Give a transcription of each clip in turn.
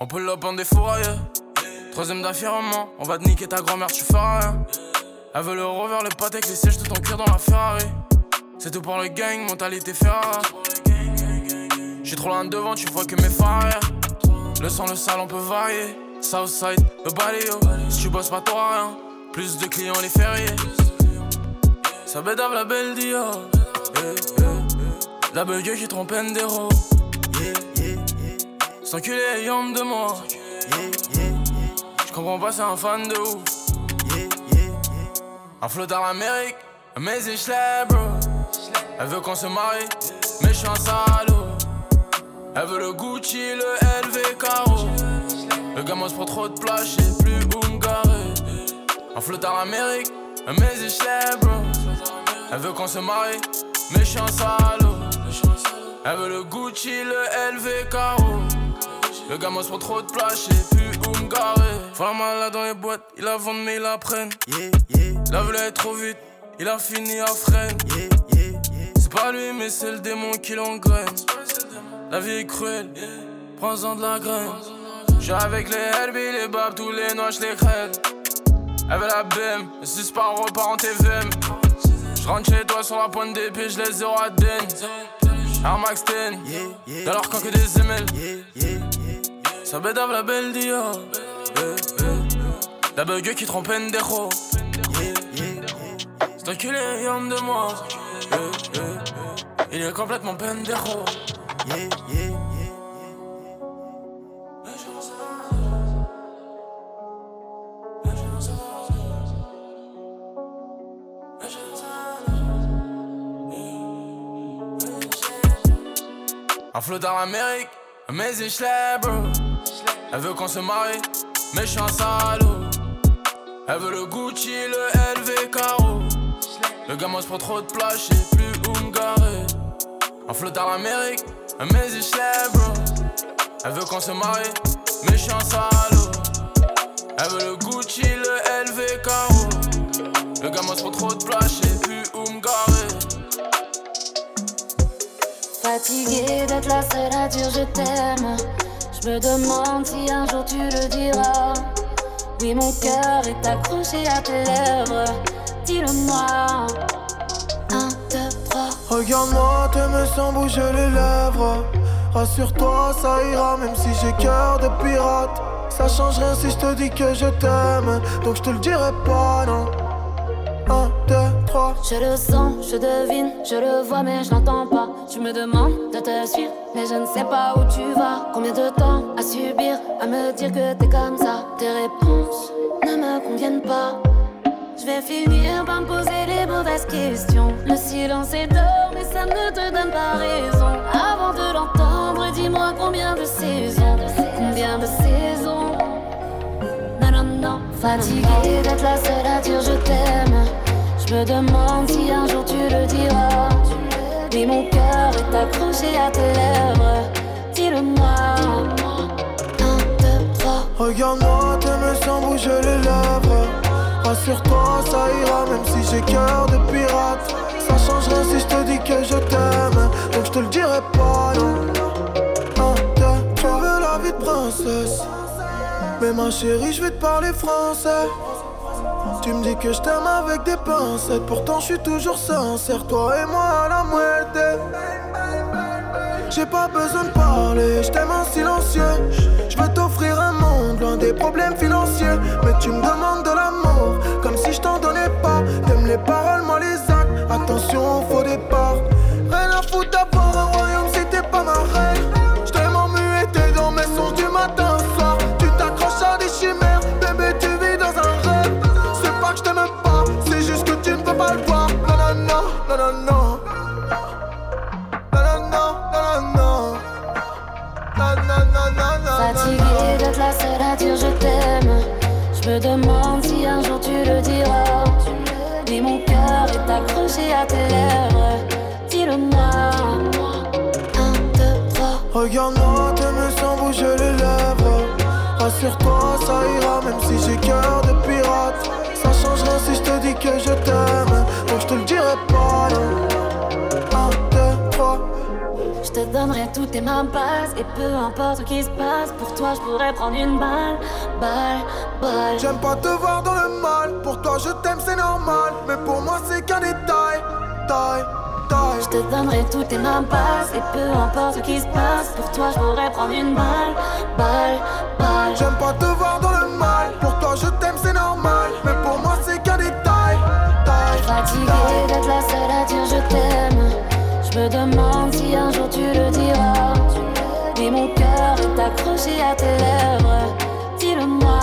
On peut le en défourailler. Troisième d'affirmement, on va te niquer ta grand-mère, tu feras rien. Elle veut le rover, le pâté les sièges de ton cœur dans la Ferrari. C'est tout pour le gang, mentalité Ferrari. J'suis trop loin devant, tu vois que mes phares Le sang, le sale, on peut varier. Southside, le baléo. Si tu bosses pas, t'auras rien. Plus de clients, les fériés. Ça bédave la belle Dior. La belle qui trompe d'héros. Sans culé, ayant de moi. J'comprends pas, c'est un fan de ouf. Un flot dans l'Amérique, mais c'est bro. Elle veut qu'on se marie, mais j'suis un salaud. Elle veut le Gucci, le LV Caro. Le gamin se prend trop de place, j'sais plus garer. Un flot dans l'Amérique, mais c'est bro. Elle veut qu'on se marie, mais j'suis un salaud. Elle veut le Gucci, le LV Caro. Le gamin se prend trop de place, j'sais plus où me garer. La malade dans les boîtes, il la vendent mais il la prennent. Yeah, yeah. La voulait trop vite, il a fini à freine. C'est pas lui, mais c'est le démon qui l'engraine. La vie est cruelle, prends-en de la graine. J'suis avec les Herbie, les babs, tous les noix, j'les crève. Veut la BM, le suspend repart en TVM. J'rentre chez toi sur la pointe des pieds, j'laisse zéro à den. Air Max 10, dans leur camp que des ML. Ça bédave la belle Dior. La bug qui trompe des ro. C'est enculé, homme de moi. Il est complètement pendejo. Un flot dans l'Amérique, mais c'est bro. Elle veut qu'on se marie, mais je suis un salaud. Elle veut le Gucci, le LV Caro. Le gamin se prend trop de place, j'sais plus où me garer. Un flot à l'Amérique, mais je bro. Elle veut qu'on se marie, mais je suis un salaud. Elle veut le Gucci, le LV Caro. Le gamin se prend trop de place, j'sais plus où me garer. Fatigué d'être la seule à dire je t'aime. Je me demande si un jour tu le diras. Oui, mon cœur est accroché à tes lèvres. Dis-le-moi. Un, deux, trois. Regarde-moi, t'aimes sans bouger les lèvres. Rassure-toi, ça ira, même si j'ai cœur de pirate. Ça change rien si je te dis que je t'aime. Donc je te le dirai pas, non. Un, deux, trois. Je le sens, je devine, je le vois, mais je l'entends pas. Tu me demandes de te suivre, mais je ne sais pas où tu vas. Combien de temps à subir, à me dire que t'es comme ça? Tes réponses ne me conviennent pas. Je vais finir par me poser les mauvaises questions. Le silence est d'or, mais ça ne te donne pas raison. Avant de l'entendre, dis-moi combien de saisons, combien de saisons? Non, non, non, fatigué d'être la seule à dire je t'aime. Je me demande si un jour tu le diras. Mais mon cœur est accroché à tes lèvres. Dis-le-moi. Un, deux, trois. Regarde-moi, t'aimes sans bouger les lèvres. Rassure-toi, ça ira, même si j'ai cœur de pirate. Ça change rien si je te dis que je t'aime. Donc je te le dirai pas, non. Un, tu veux la vie de princesse. Mais ma chérie, je vais te parler français. Tu me dis que je t'aime avec des pincettes, pourtant je suis toujours sincère, toi et moi à la moitié. J'ai pas besoin de parler, je t'aime en silencieux. Je veux t'offrir un monde loin des problèmes financiers. Mais tu me demandes de l'amour, comme si je t'en donnais pas. T'aimes les paroles, moi les actes. Attention au faux départ. Je me demande si un jour tu le diras. Mais mon cœur est accroché à tes lèvres. Dis-le-moi. Un, deux, trois. Regarde-moi, t'aimes sans bouger les lèvres. Rassure-toi, ça ira, même si j'ai cœur de pirate. Ça change rien si je te dis que je t'aime. Donc je te le dirai pas. Te donnerai tout et ma base. Et peu importe ce qui se passe, pour toi je pourrais prendre une balle, balle, balle. J'aime pas te voir dans le mal, pour toi je t'aime c'est normal. Mais pour moi c'est qu'un détail, taille. Je te donnerai tout et ma base Et peu importe ce qui se passe Pour toi je pourrais prendre une balle Balle, balle J'aime pas te voir dans le mal Pour toi je t'aime c'est normal Mais pour moi c'est qu'un détail Fatigué d'être la seule à dire je t'aime Je me demande si un jour tu le diras Et mon cœur est accroché à tes lèvres Dis-le-moi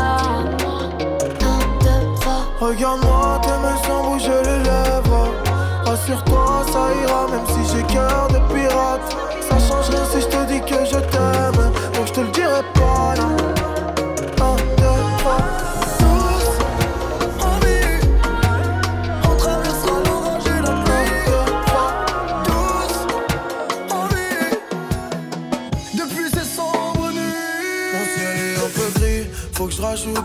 Regarde-moi tes mains sans bouger les lèvres Rassure-toi, ça ira, même si j'ai cœur de pirate. Ça change rien si je te dis que je t'aime. Donc je te le dirai pas.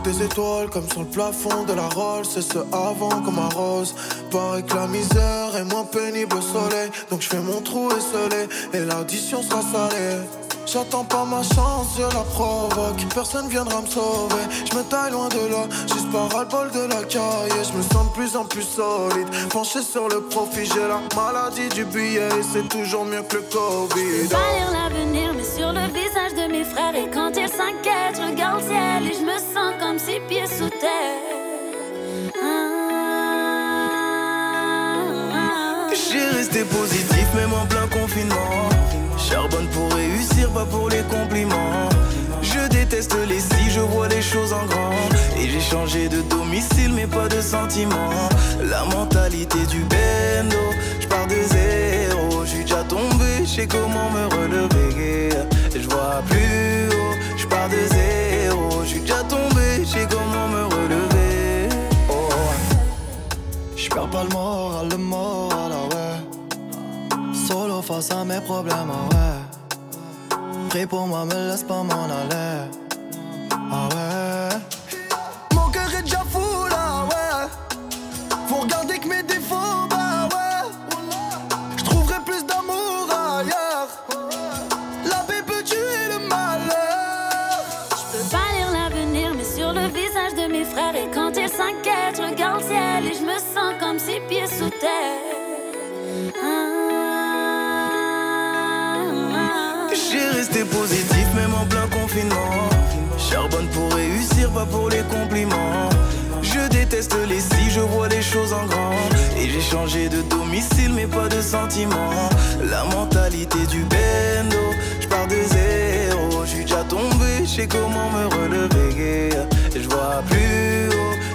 Des étoiles comme sur le plafond de la Rolls. C'est ce avant comme un rose. Pareil que la misère est moins pénible au soleil. Donc je fais mon trou esselé et l'addition sera salée. J'attends pas ma chance, je la provoque. Personne viendra me sauver. Je me taille loin de là, juste par le bol de la caille. Je me sens de plus en plus solide. Penché sur le profit, j'ai la maladie du billet. C'est toujours mieux que le Covid. Pas lire l'avenir, mais sur le visage de mes frères. Et quand ils s'inquiètent, je regarde le ciel et je me sens comme six pieds sous terre. J'ai resté positif, même en plein confinement. Charbonne pour réussir, pas pour les compliments. Je déteste les si, je vois les choses en grand. Et j'ai changé de domicile, mais pas de sentiment. La mentalité du bendo, je pars de zéro. Je suis déjà tombé, je sais comment me relever. Je vois plus haut, je pars de zéro. Je suis déjà tombé, je sais comment me relever. Oh. Je pas le moral, le moral, face à mes problèmes, ah ouais. Prie pour moi, me laisse pas m'en aller. Ah ouais. Resté positif, même en plein confinement. Charbonne pour réussir, pas pour les compliments. Je déteste les si, je vois les choses en grand. Et j'ai changé de domicile, mais pas de sentiments. La mentalité du bendo, je pars de zéro. Je suis déjà tombé, je sais comment me relever. Je vois plus haut,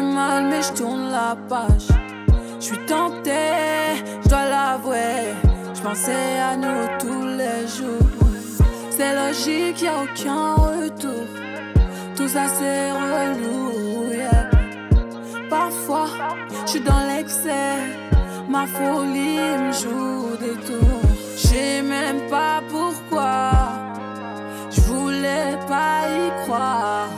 mal, mais je tourne la page. Je suis tentée, je dois l'avouer. Je pensais à nous tous les jours. C'est logique, y a aucun retour. Tout ça c'est relou, yeah. Parfois, je suis dans l'excès. Ma folie me joue des tours. Je même pas pourquoi. Je voulais pas y croire.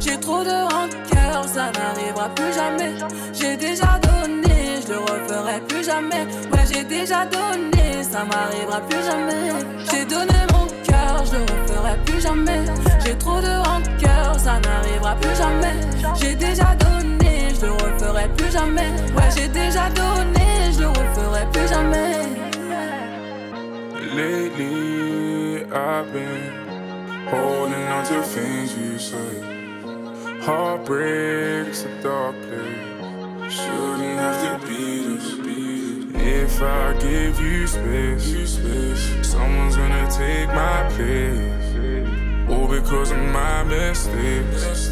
J'ai trop de rancœur, ça n'arrivera plus jamais. J'ai déjà donné, je le referai plus jamais. Ouais, j'ai déjà donné, ça m'arrivera plus jamais. J'ai donné mon cœur, je le referai plus jamais. J'ai trop de rancœur, ça n'arrivera plus jamais. J'ai déjà donné, je le referai plus jamais. Ouais, j'ai déjà donné, je le referai plus jamais. Lately, I've been holding on to things you said. Heartbreak's a dark place. Shouldn't have to be this. If I give you space, someone's gonna take my place. All because of my mistakes.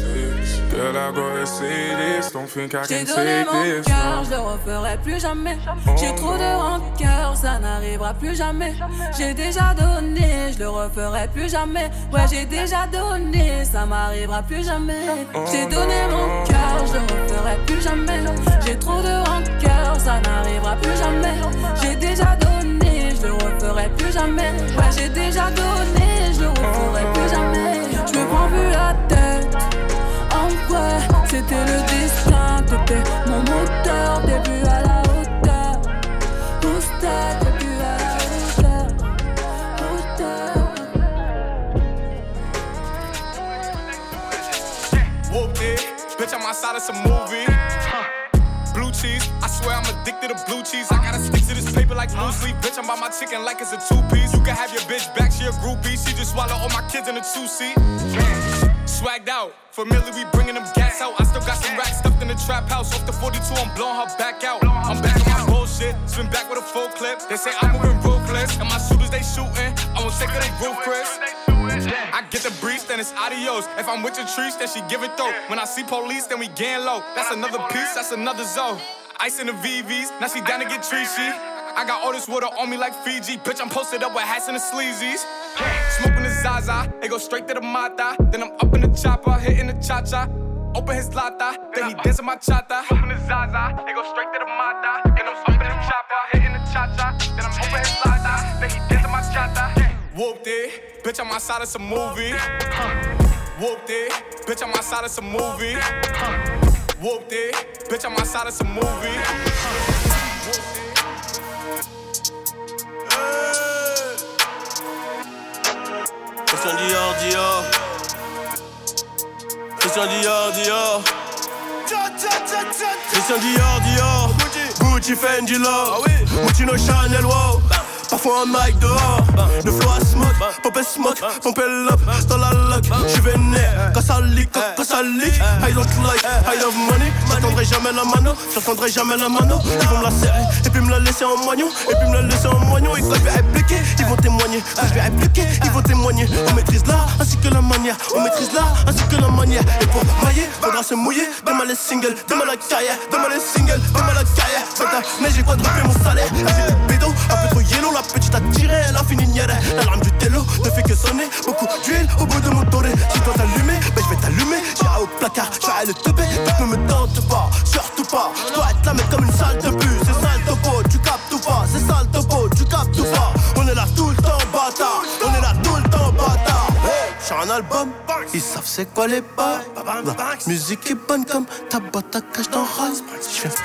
Girl, I gotta say this, don't think I can donné take mon this. cœur, je le referai plus jamais. J'ai trop de rancœur, ça n'arrivera plus jamais. J'ai déjà donné, je le referai plus jamais. Ouais, j'ai déjà donné, ça m'arrivera plus jamais. J'ai donné mon cœur, je le referai plus jamais. J'ai trop de rancœur, ça n'arrivera plus jamais. J'ai déjà donné, je le referai plus jamais. Ouais, j'ai déjà donné, je le referai plus jamais. Je me prends plus la tête. Vrai, c'était le destin. T'étais mon moteur, début à la hauteur. Début à la hauteur. It. Bitch, I'm outside of some movie. Blue cheese, I swear I'm addicted to blue cheese. I gotta stick to this paper like blue sleep. Bitch, I'm by my chicken like it's a two piece. You can have your bitch back, she a groupie. She just swallow all my kids in a two seat. Swagged out, familiar, we bringing them gas out. I still got some racks stuffed in the trap house. Off the 42, I'm blowing her back out. I'm back on my bullshit, spin back with a full clip. They say I'm moving ruthless, and my shooters they shooting. I won't take her they. I get the breeze, then it's adios. If I'm with your trees, then she give it though. When I see police, then we gang low. That's another piece, that's another zone. Ice in the VVs, now she down to get treachy. I got all this water on me like Fiji. Bitch, I'm posted up with hats and the sleazies. Smoking Zaza, it go straight to the Mata. Then I'm up in the chopper, hitting the cha cha. Open his lata, then he dancing my chata. Smoking the Zaza, it go straight to the Mata. Then I'm up in the chopper, hitting the cha cha. Then I'm open his lata, then he dancing my chata. Whooped it, bitch, I'm outside of some movie. Whooped it, bitch, I'm outside of some movie. Whooped it, bitch, I'm outside of some movie. Christian Dior, Dior. Christian Dior, Dior. Christian Dior, Dior. Gucci, Fendi, Love. Moschino, Chanel, wow. Parfois un mic dehors, le flow à smoke, pop et smoke, pompe up dans la lock, j'suis vénère, quand ça leak, quand ça leak, I don't like, I love money, j'attendrai jamais la mano, j'attendrai jamais la mano, ils vont me la serrer, et puis me la laisser en moignon, et puis me la laisser en moignon, et quand je vais répliquer, ils vont témoigner, quand je vais répliquer, ils vont témoigner, on maîtrise l'art ainsi que la manière, on maîtrise l'art ainsi que la manière, et pour mailler, faudra se mouiller, demain les singles, demain la carrière, demain les singles, demain la carrière, mais j'ai quadruplé mon salaire, j'ai des bédos, un peu trop yellow, la petite a tiré, elle a fini nière, l'alarme du télo ne fait que sonner, beaucoup d'huile au bout de mon toré, si toi t'allumer, ben je vais t'allumer, j'irai au placard, je vais le teper, donc ne me tente pas, surtout pas, je dois être là mais comme une salle de bus, c'est sale topo, tu captes ou pas, c'est sale topo, tu captes ou pas, on est là tout le temps bâtard, on un album, ils savent c'est quoi les pas, la musique est bonne comme ta boîte à cash dans Rise,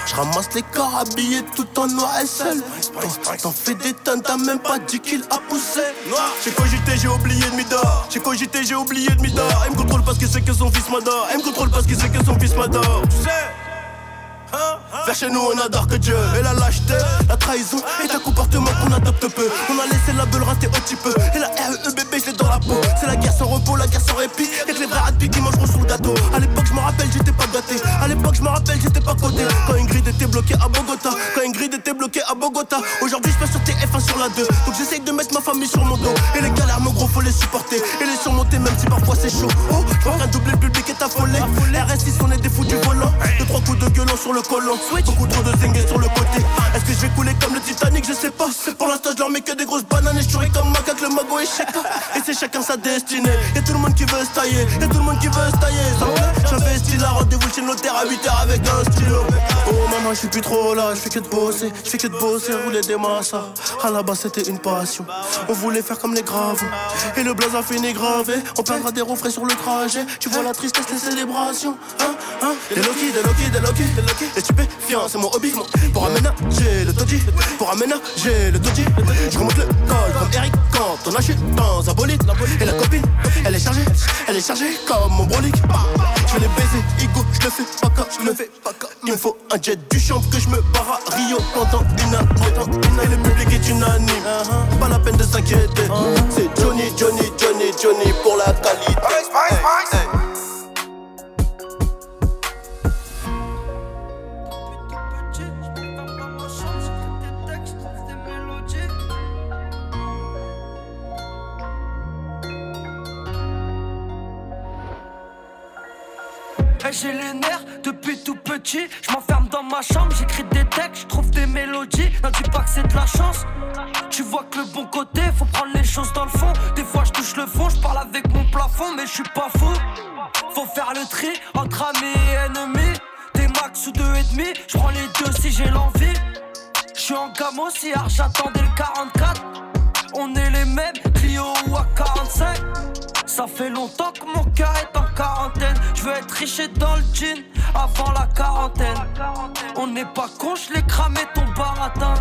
je ramasse les corps habillés tout en noir et seul, T'en- fais des tonnes, t'as même pas 10 kills à pousser, j'ai cogité, j'ai oublié de m'idore, j'ai cogité, j'ai oublié de m'idore, elle me contrôle parce que c'est que son fils m'adore, elle me contrôle parce que c'est que son fils m'adore, tu sais vers chez nous on adore que Dieu Et la lâcheté, la trahison et un comportement qu'on adopte peu. On a laissé la beule rater au petit peu. Et la RE bébé je l'ai dans la peau. C'est la guerre sans repos, la guerre sans répit. Et que les vrais radis qui mangeront sous le gâteau. À l'époque je me rappelle j'étais pas gâté. À l'époque je me rappelle j'étais pas coté. Quand Ingrid était bloquée à Bogota. Quand Ingrid était bloquée à Bogota. Aujourd'hui je passe sur TF1 sur la 2 Donc j'essaye de mettre ma famille sur mon dos. Et les galères mon gros faut les supporter. Et les surmonter même si parfois c'est chaud. Oh je vois qu'un doublé le public est affolé. RS6 on est des fous du volant. Deux trois coups de gueulon sur le colon. Beaucoup trop de zingues sur le côté. Est-ce que je vais couler comme le Titanic? Je sais pas. Pour l'instant je leur mets que des grosses bananes Et je souris comme macaque le mago et Et c'est chacun sa destinée. Y'a tout le monde qui veut se tailler. Y'a tout le monde qui veut se tailler. J'investis là rendez-vous chez notaire à 8h avec un stylo. Oh maman je suis plus trop là. Je fais que de bosser. Je fais que de bosser rouler des massas À la base c'était une passion. On voulait faire comme les graves. Et le blaze a fini gravé. On perdra des refrains sur le trajet. Tu vois la tristesse des célébrations. Hein? Hein? Des des Loki, des Loki, des Loki Les stupéfiants c'est mon hobby Pour aménager le toji. Pour aménager le toji. Je remonte le col comme Eric quand on achète dans un bolide. Et la copine, elle est chargée. Elle est chargée comme mon brolic Je vais les baiser, Igo, je le fais pas comme je le fais pas comme. Il me faut un jet du champ que je me barre à Rio pendant une année Et le public est unanime. Pas la peine de s'inquiéter. C'est Johnny, Johnny, Johnny, Johnny pour la qualité. Hey, hey. J'ai les nerfs depuis tout petit. Je m'enferme dans ma chambre, j'écris des textes, je trouve des mélodies. N'en dis pas que c'est de la chance. Tu vois que le bon côté, faut prendre les choses dans le fond. Des fois, je touche le fond, je parle avec mon plafond, mais je suis pas fou. Faut faire le tri entre amis et ennemis. Des max ou deux et demi, je prends les deux si j'ai l'envie. Je suis en gamme aussi, j'attendais le 44. On est les mêmes, Clio ou à 45. Ça fait longtemps que mon cœur est en quarantaine. Je veux être riche et dans le jean avant la quarantaine. On n'est pas con, je l'ai cramé ton baratin.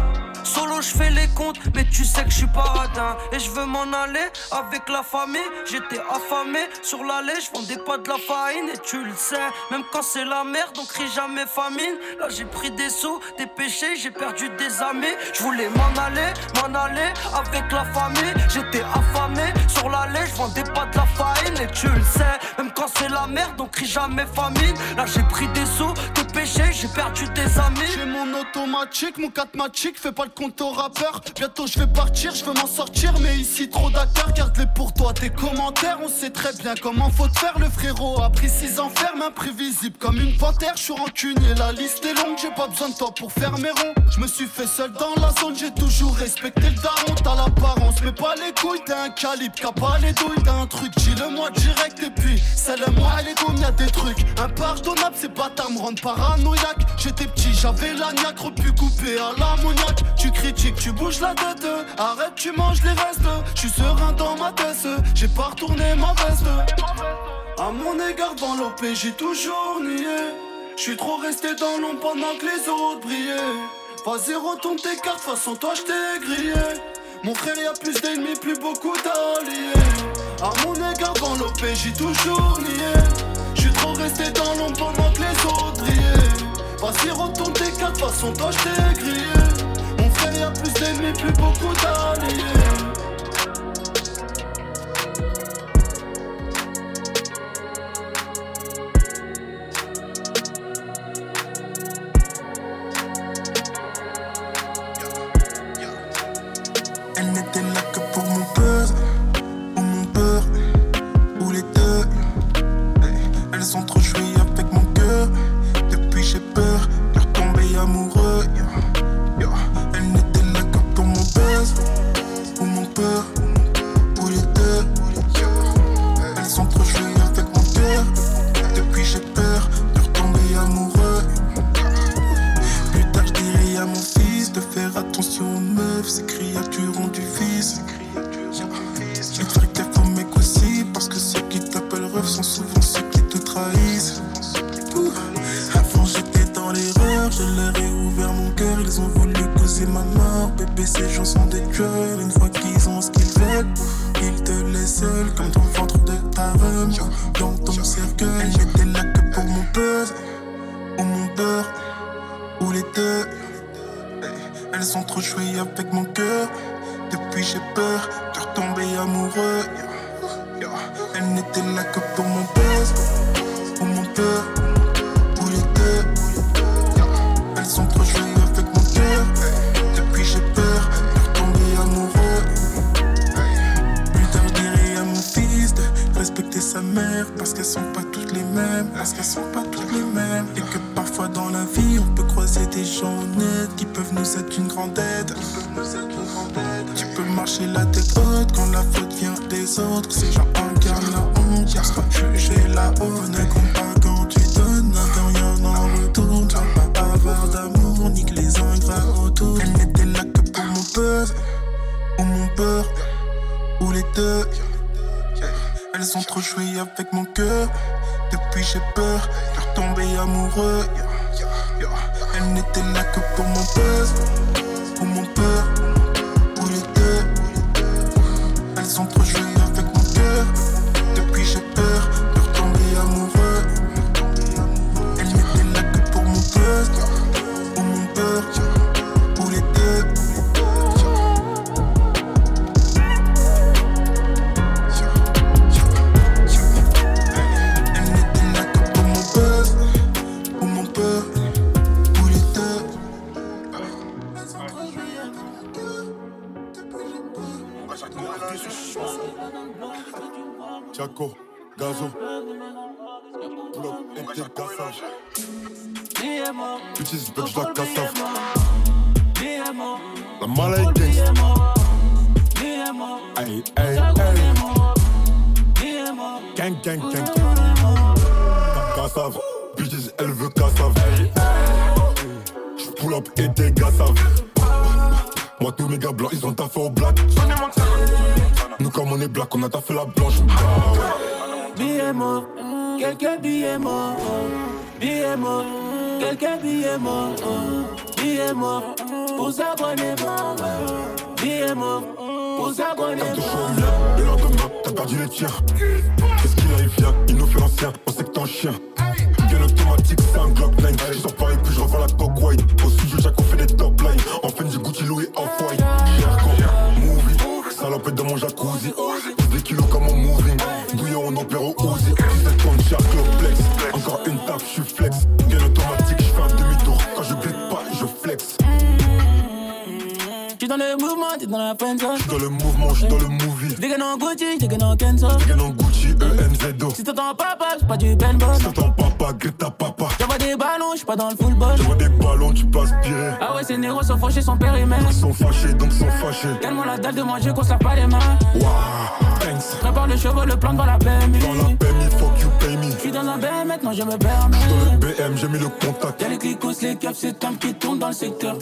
Solo, je fais les comptes, mais tu sais que je suis pas radin. Et je veux m'en aller avec la famille. J'étais affamé sur l'allée, je vendais pas de la farine. Et tu le sais, même quand c'est la merde, on crie jamais famine. Là, j'ai pris des sous, des péchés, j'ai perdu des amis. Je voulais m'en aller, m'en aller avec la famille. J'étais affamé sur l'allée, je vendais pas de la farine. Et tu le sais, même quand c'est la merde, on crie jamais famine. Là, j'ai pris des sous, des péchés, j'ai perdu des amis. J'ai mon automatique, mon 4 fais pas le compte au rappeur. Bientôt je vais partir, je veux m'en sortir, mais ici trop d'acteurs. Garde-les pour toi, tes commentaires. On sait très bien comment faut te faire. Le frérot a pris 6 ans ferme, imprévisible comme une panthère. Je suis rancunier, la liste est longue. J'ai pas besoin de toi pour faire mes ronds. Je me suis fait seul dans la zone, j'ai toujours respecté le daron. T'as l'apparence, mais pas les couilles. T'es un calibre, qu'a pas les douilles. T'as un truc, dis-le-moi direct. Et puis, c'est le moi, les douilles, y'a des trucs impardonnables. C'est pas ta me rendre paranoïaque. J'étais petit, j'avais la niaque, pu couper à l'ammoniaque. Tu critiques, tu bouges la tête. Arrête, tu manges les restes. Je suis serein dans ma tête. J'ai pas retourné ma veste. À mon égard, dans l'OP, j'ai toujours nié. Je suis trop resté dans l'ombre pendant que les autres brillaient. Vas-y, retourne tes cartes, façon toi je t'ai grillé. Mon frère, y a plus d'ennemis, plus beaucoup d'alliés. À mon égard, dans l'OP, j'ai toujours nié. Je suis trop resté dans l'ombre pendant que les autres brillaient. Vas-y, retourne tes cartes, façon toi je t'ai grillé. Il y a plus d'ennemis, plus beaucoup d'alliés sont pas toutes les mêmes et que parfois dans la vie on peut croiser des gens honnêtes qui peuvent nous être une grande aide. Qui peuvent nous être une grande aide. Tu peux marcher la tête haute quand la faute vient des autres. 不会 Encore une taf, je suis flex. Bien automatique, je fais un demi-tour. Quand je glisse pas, je flex. J'suis dans le mouvement, t'es dans la zone. J'suis dans le mouvement, j'suis dans le movie. Gars dans Gucci, gars dans Kenzo. Gars dans Gucci, ENZO. Si t'entends papa, j'suis pas du Ben Boss. Si t'entends papa, grille ta papa. Ballons, j'suis pas dans le football. J'envoie des ballons, tu peux aspirer. Ah ouais, ces négros sont fâchés, sont périmètres. Ils sont fâchés, donc sont fâchés. Tellement la dalle de manger qu'on se lave pas les mains. Waouh, thanks. Prépare le cheval, le plan devant la BMI. Dans la BMI, fuck you, pay me. J'suis dans un BM, maintenant je me permets. Dans le BM, j'ai mis le contact. Y'a les clicos, les keufs, c'est un qui tourne dans le secteur.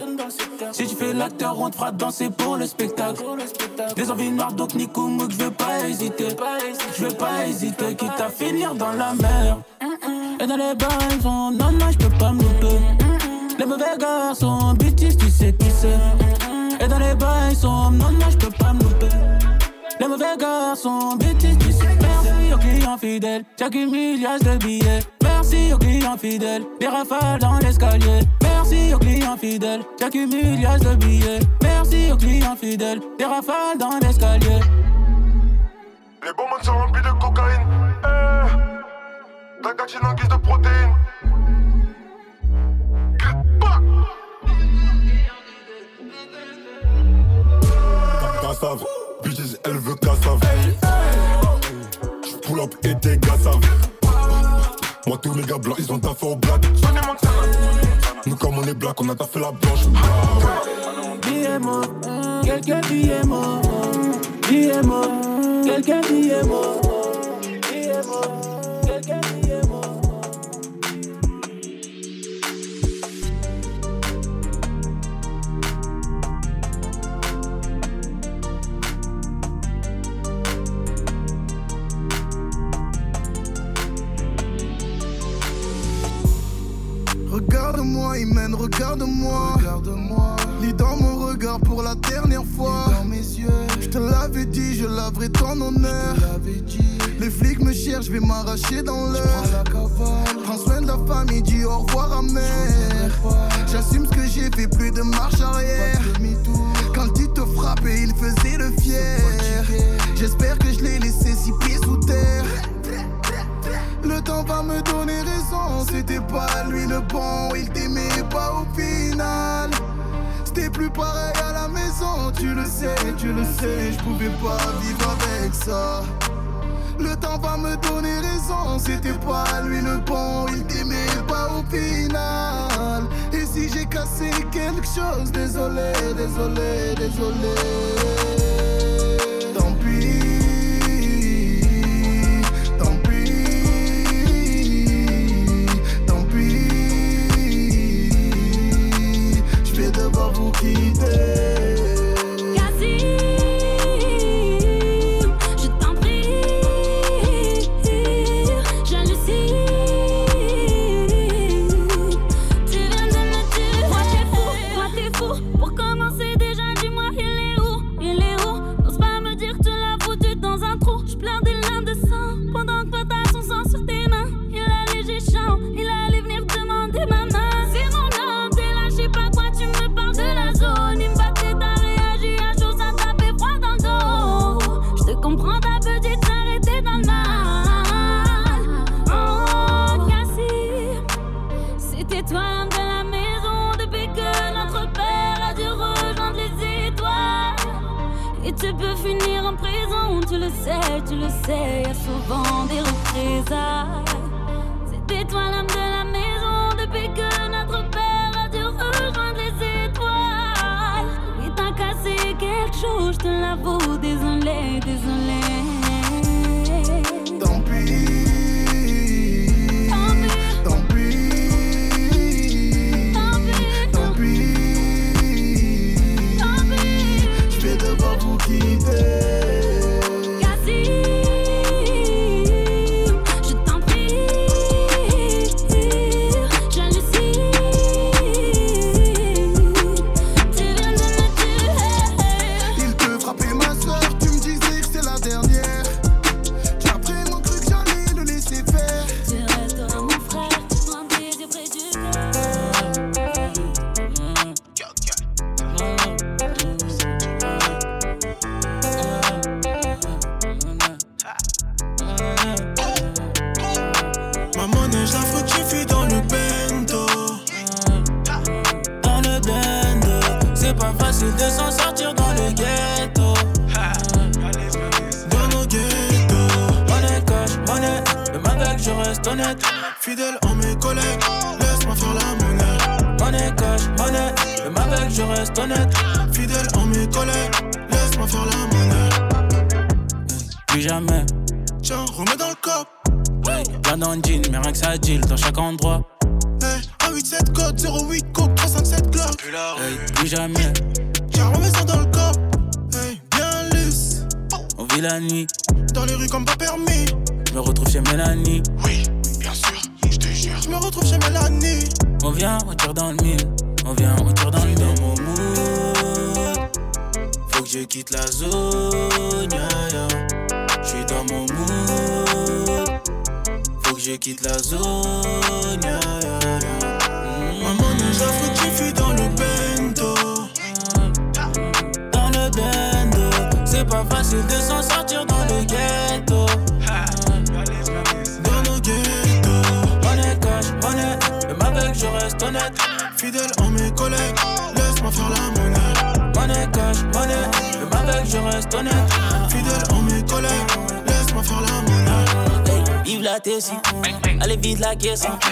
Si tu fais l'acteur, on te fera danser pour le spectacle. Des envies noires, donc Nico Mouk, je veux pas hésiter. Je veux pas hésiter, quitte à finir dans la mer. Et dans les bars, ils sont non, non, je peux pas me louper. Les mauvais garçons, bêtises, tu sais qui c'est. Et dans les bars, ils sont non, non, je peux pas me louper. Les mauvais garçons, bêtises, tu sais. Merci aux clients fidèles, j'accumule de billets. Merci aux clients fidèles, des rafales dans l'escalier. Merci aux clients fidèles, j'accumule de billets. Merci aux clients fidèles, des rafales dans l'escalier. Les bonbons sont remplis de cocaïne. Eh, ta gatine en guise de protéines. Cassave, bitches, elle veut cassave. J'pull up et des gars savent. Moi, tous mes gars blancs, ils ont taffé au black. Nous, comme on est black, on a taffé la blanche. Billets morts, quelques billets morts. Billets Regarde-moi, Imen, regarde-moi. Regarde-moi. Lis dans mon regard pour la dernière fois. dans mes yeux. Je te l'avais dit, je laverai ton honneur. Les flics me cherchent, je vais m'arracher dans l'heure. Prends soin de la famille, dis au revoir à mère. J'assume ce que j'ai fait, plus de marche arrière. Quand il te frappait, il faisait le fier. J'espère que je l'ai laissé six pieds sous terre. Le temps va me donner c'était pas lui le bon, il t'aimait pas au final. C'était plus pareil à la maison, tu le sais, tu le sais, je pouvais pas vivre avec ça. Le temps va me donner raison, c'était pas lui le bon, il t'aimait pas au final. Et si j'ai cassé quelque chose, désolé, désolé, désolé.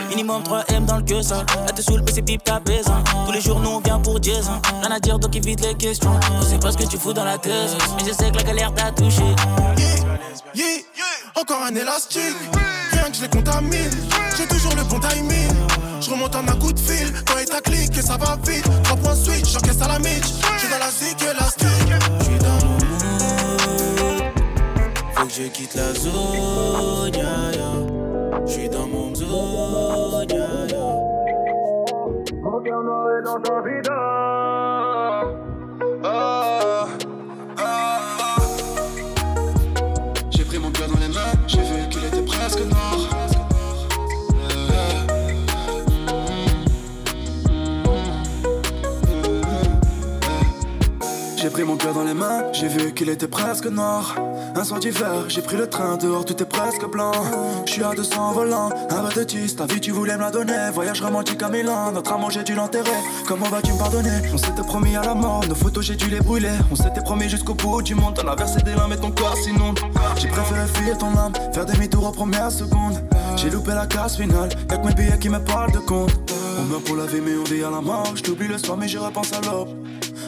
Minimum 3M dans le que ça. Elle te saoule, mais c'est pipe ta. Tous les jours, nous on vient pour jazz. Rien à dire, donc évite les questions. On sait pas ce que tu fous dans la thèse, mais je sais que la galère t'a touché. Encore un élastique. Rien que je les contamine, j'ai toujours le bon timing. Je remonte en un coup de fil, quand il t'a cliqué, ça va vite. Cœur noir est J'ai vu qu'il était presque noir. Un soir d'hiver, j'ai pris le train, dehors tout est presque blanc. Je suis à 200 volants, un peu de 10, ta vie tu voulais me la donner. Voyage romantique à Milan, notre amour j'ai dû l'enterrer. Comment vas-tu me pardonner? On s'était promis à la mort, nos photos j'ai dû les brûler. On s'était promis jusqu'au bout du monde, t'en as versé des larmes et ton corps sinon. J'ai préféré fuir ton âme, faire demi-tour aux premières secondes. J'ai loupé la casse finale, y'a que mes billets qui me parlent de compte. On meurt pour la vie mais on vit à la mort. Je t'oublie le soir mais j'y repense à l'aube.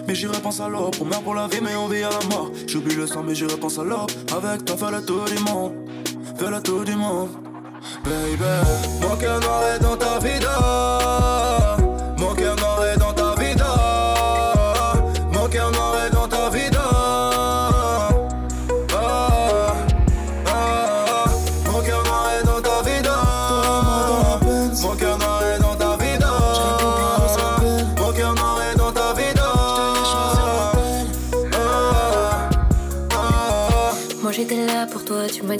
Mais j'y repense. On meurt pour la vie mais on vit à la mort. J'oublie le sang mais j'y repense à l'aube. Avec toi fais le tour du monde. Fais le tour du monde. Baby, cœur noir est dans ta vida.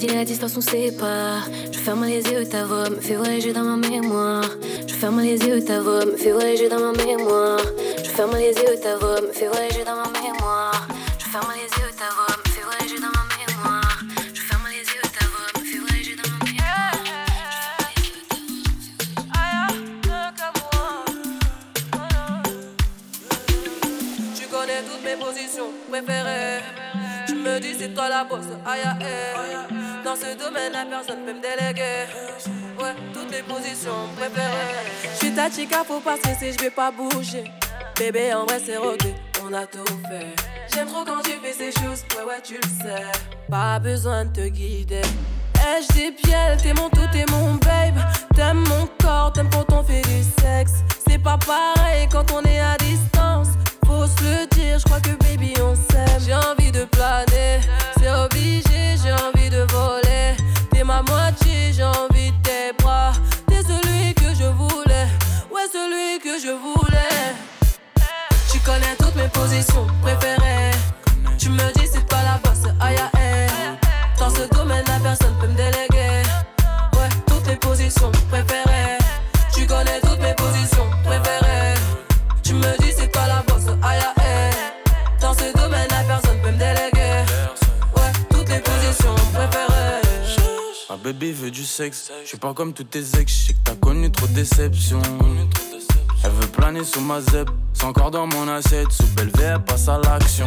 La distance sépare. Je ferme les yeux, ta voix me fait voyager dans ma mémoire. Je ferme les yeux, ta voix me fait voyager dans ma mémoire. Je ferme les yeux, ta voix me fait voyager dans ma mémoire. Je ferme les yeux, ta voix me fait voyager dans ma mémoire. Je ferme les yeux, ta voix me fait voyager dans ma Tu connais toutes mes positions préférées. Tu me dis c'est toi la bosse, aïe aïe. Dans ce domaine, la personne peut me déléguer. Ouais, toutes les positions préférées. J'suis ta chica, faut pas stresser, j'vais pas bouger. Bébé, en vrai, c'est on a tout fait. J'aime trop quand tu fais ces choses, ouais, ouais, tu le sais. Pas besoin de te guider. Ai-je des pieds, t'es mon tout, t'es mon babe. T'aimes mon corps, t'aimes quand on fait du sexe. C'est pas pareil quand on est à distance. Faut se le dire, je crois que baby Je suis pas comme tous tes ex, je que t'as connu trop de déceptions. Elle veut planer sous ma zeb, c'est encore dans mon assiette. Sous belle elle passe à l'action.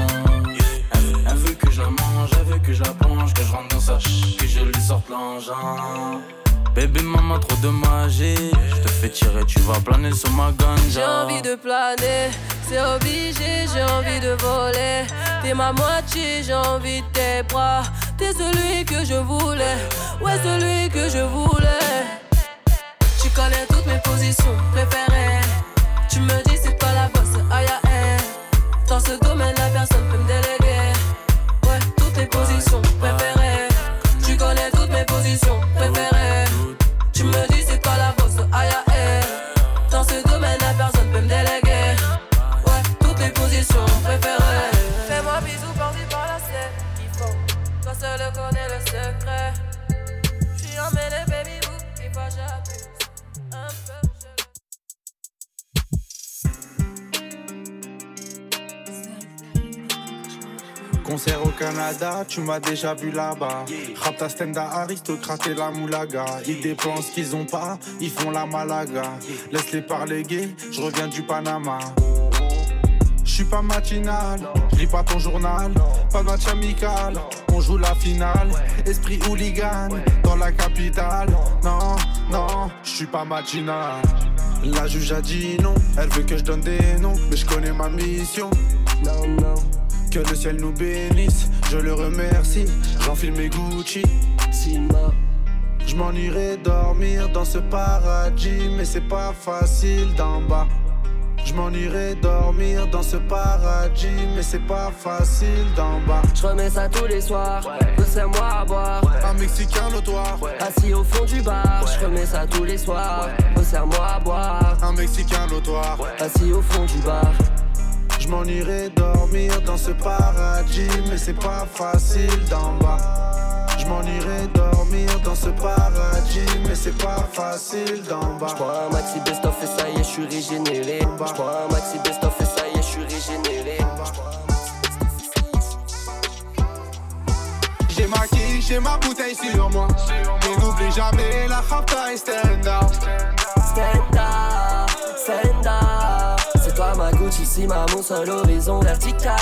Elle, veut- elle veut que je la mange, elle veut que je la plonge, que je rentre dans sa ch, que je lui sorte l'engin. Bébé, maman, trop de magie. Je te fais tirer, tu vas planer sur ma ganja. J'ai envie de planer, c'est obligé, j'ai envie de voler. T'es ma moitié, j'ai envie de tes bras. T'es celui que je voulais, ouais, celui que je voulais. Tu connais toutes mes positions préférées. Tu me dis c'est pas la bosse, aïe aïe. Dans ce domaine, la personne peut me déléguer. Ouais, toutes les positions préférées. Tu connais toutes mes positions préférées. Concert au Canada, tu m'as déjà vu là-bas. Rapta Stenda, aristocrate et la moulaga. Ils dépensent ce qu'ils ont pas, ils font la malaga. Laisse-les parler gay, je reviens du Panama. Je suis pas matinal, lis pas ton journal, pas de match amical, on joue la finale, esprit hooligan, dans la capitale, non, non, je suis pas matinal. La juge a dit non, elle veut que je donne des noms, mais je connais ma mission. Que le ciel nous bénisse, je le remercie, j'enfile mes Gucci. Je m'en irai dormir dans ce paradis, mais c'est pas facile d'en bas. Je m'en irai dormir dans ce paradis, mais c'est pas facile d'en bas. Je remets ça tous les soirs, moi à boire. Un Mexicain notoire, Assis au fond du bar, je remets ça tous les soirs. moi à boire. un Mexicain notoire. Assis au fond du bar. Je m'en irai dormir dans ce paradis, mais c'est pas facile d'en bas. Je m'en irai dormir dans ce paradis, mais c'est pas facile d'en bas. J'prends un maxi best-of et ça y est, je suis régénéré. J'prends un maxi best-of et ça y est, je suis régénéré. J'ai ma quiche et ma bouteille sur moi. Et n'oublie jamais la rapta et stand up. Stand up, stand up. Mousse à l'horizon vertical.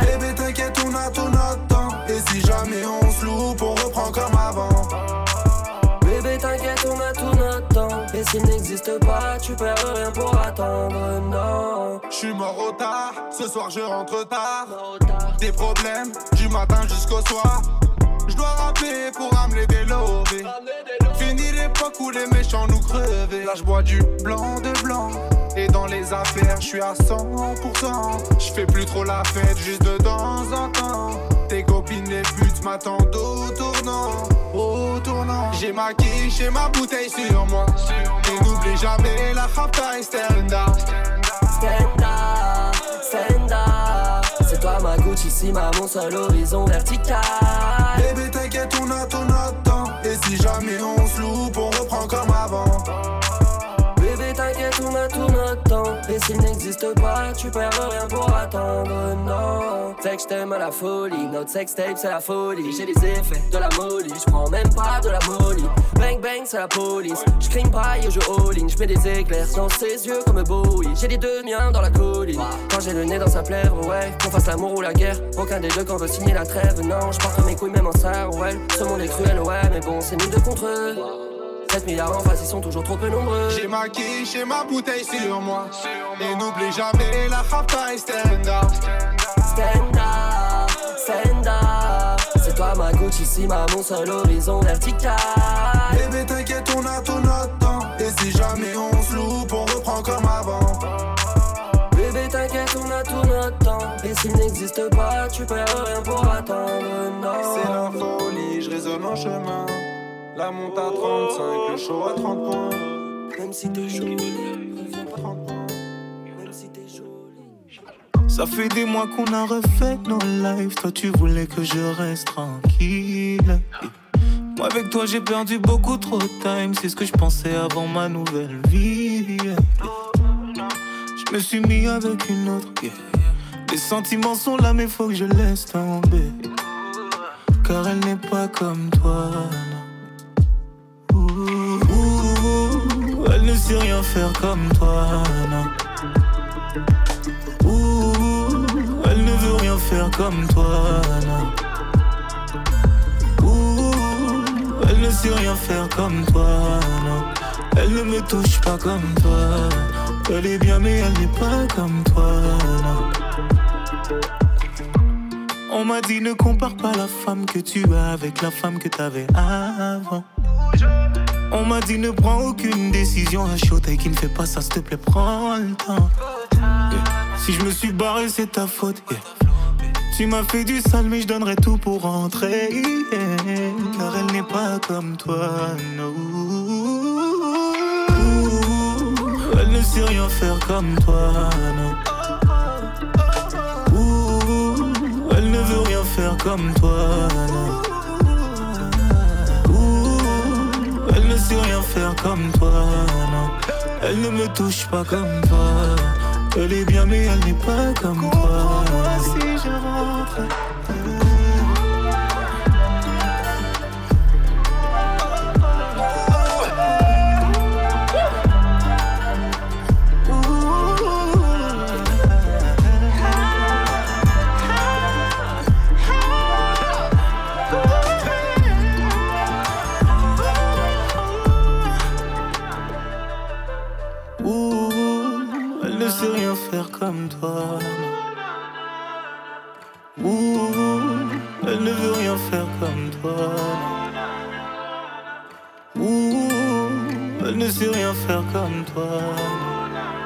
Bébé, t'inquiète, on a tout notre temps. Et si jamais on se loupe, on reprend comme avant. Bébé, t'inquiète, on a tout notre temps. Et s'il n'existe pas, tu perds rien pour attendre, non. Je suis mort au tard, ce soir je rentre tard. Des problèmes du matin jusqu'au soir. Je dois rapper pour amener des lovés. Fini l'époque où les méchants nous crevaient. Là je bois du blanc de blanc. Et dans les affaires, je suis à 100%. Je fais plus trop la fête, juste de temps en temps. Tes copines les putes m'attendent au tournant. Au tournant. J'ai ma quiche et ma bouteille sur moi. Et n'oublie jamais la rapta et up, stand up. C'est toi ma Gucci, si ma mousse à l'horizon vertical. Bébé t'inquiète on a notre temps Et si jamais on se loupe on reprend comme avant s'il n'existe pas, tu perds rien pour attendre, non. Fait que à la folie, notre sextape c'est la folie. J'ai les effets de la molly, j'prends même pas de la molly. Bang bang, c'est la police. J'crime pas et je all-in, j'mets des éclairs dans ses yeux comme Bowie. J'ai les deux miens dans la colline. Quand j'ai le nez dans sa plaire, ouais. Qu'on fasse l'amour ou la guerre, aucun des deux quand veut signer la trêve. Non, j'porte mes couilles même en serre, ouais. Ce monde est cruel, ouais, mais bon, c'est nous deux contre eux. 7 milliards en face, ils sont toujours trop peu nombreux. J'ai ma quiche et ma bouteille sur moi. Et n'oublie jamais la stand up. Stand up, stand up. C'est toi ma Gucci, si ma mon seul horizon vertical. Bébé, t'inquiète, on a tout notre temps. Et si jamais on se loupe, on reprend comme avant. Bébé, t'inquiète, on a tout notre temps. Et s'il n'existe pas, tu perds rien pour attendre, non. C'est la folie, je résonne en chemin. La monte à 35, le show à 30 points. Même si t'es jolie, reviens pas. Même si t'es jolie. Ça fait des mois qu'on a refait nos lives. Toi, tu voulais que je reste tranquille. Moi, avec toi, j'ai perdu beaucoup trop de time. C'est ce que je pensais avant ma nouvelle vie. Je me suis mis avec une autre. Les sentiments sont là, mais faut que je laisse tomber. Car elle n'est pas comme toi. Ne sait rien faire comme toi. elle ne veut rien faire comme toi. non. Elle ne sait rien faire comme toi. Elle ne me touche pas comme toi. Elle est bien, mais elle n'est pas comme toi. On m'a dit ne compare pas la femme que tu as avec la femme que t'avais avant. On m'a dit ne prends aucune décision à chaud et qui ne fait pas ça, s'il te plaît, prends le temps. Si je me suis barré, c'est ta faute. Tu m'as fait du sale, mais je donnerai tout pour rentrer. Car elle n'est pas comme toi, non. Ouh, Elle ne sait rien faire comme toi. Ouh, elle ne veut rien faire comme toi, non. Elle ne sait rien faire comme toi, non. Elle ne me touche pas comme toi. Elle est bien, mais elle n'est pas comme toi. si je rentre.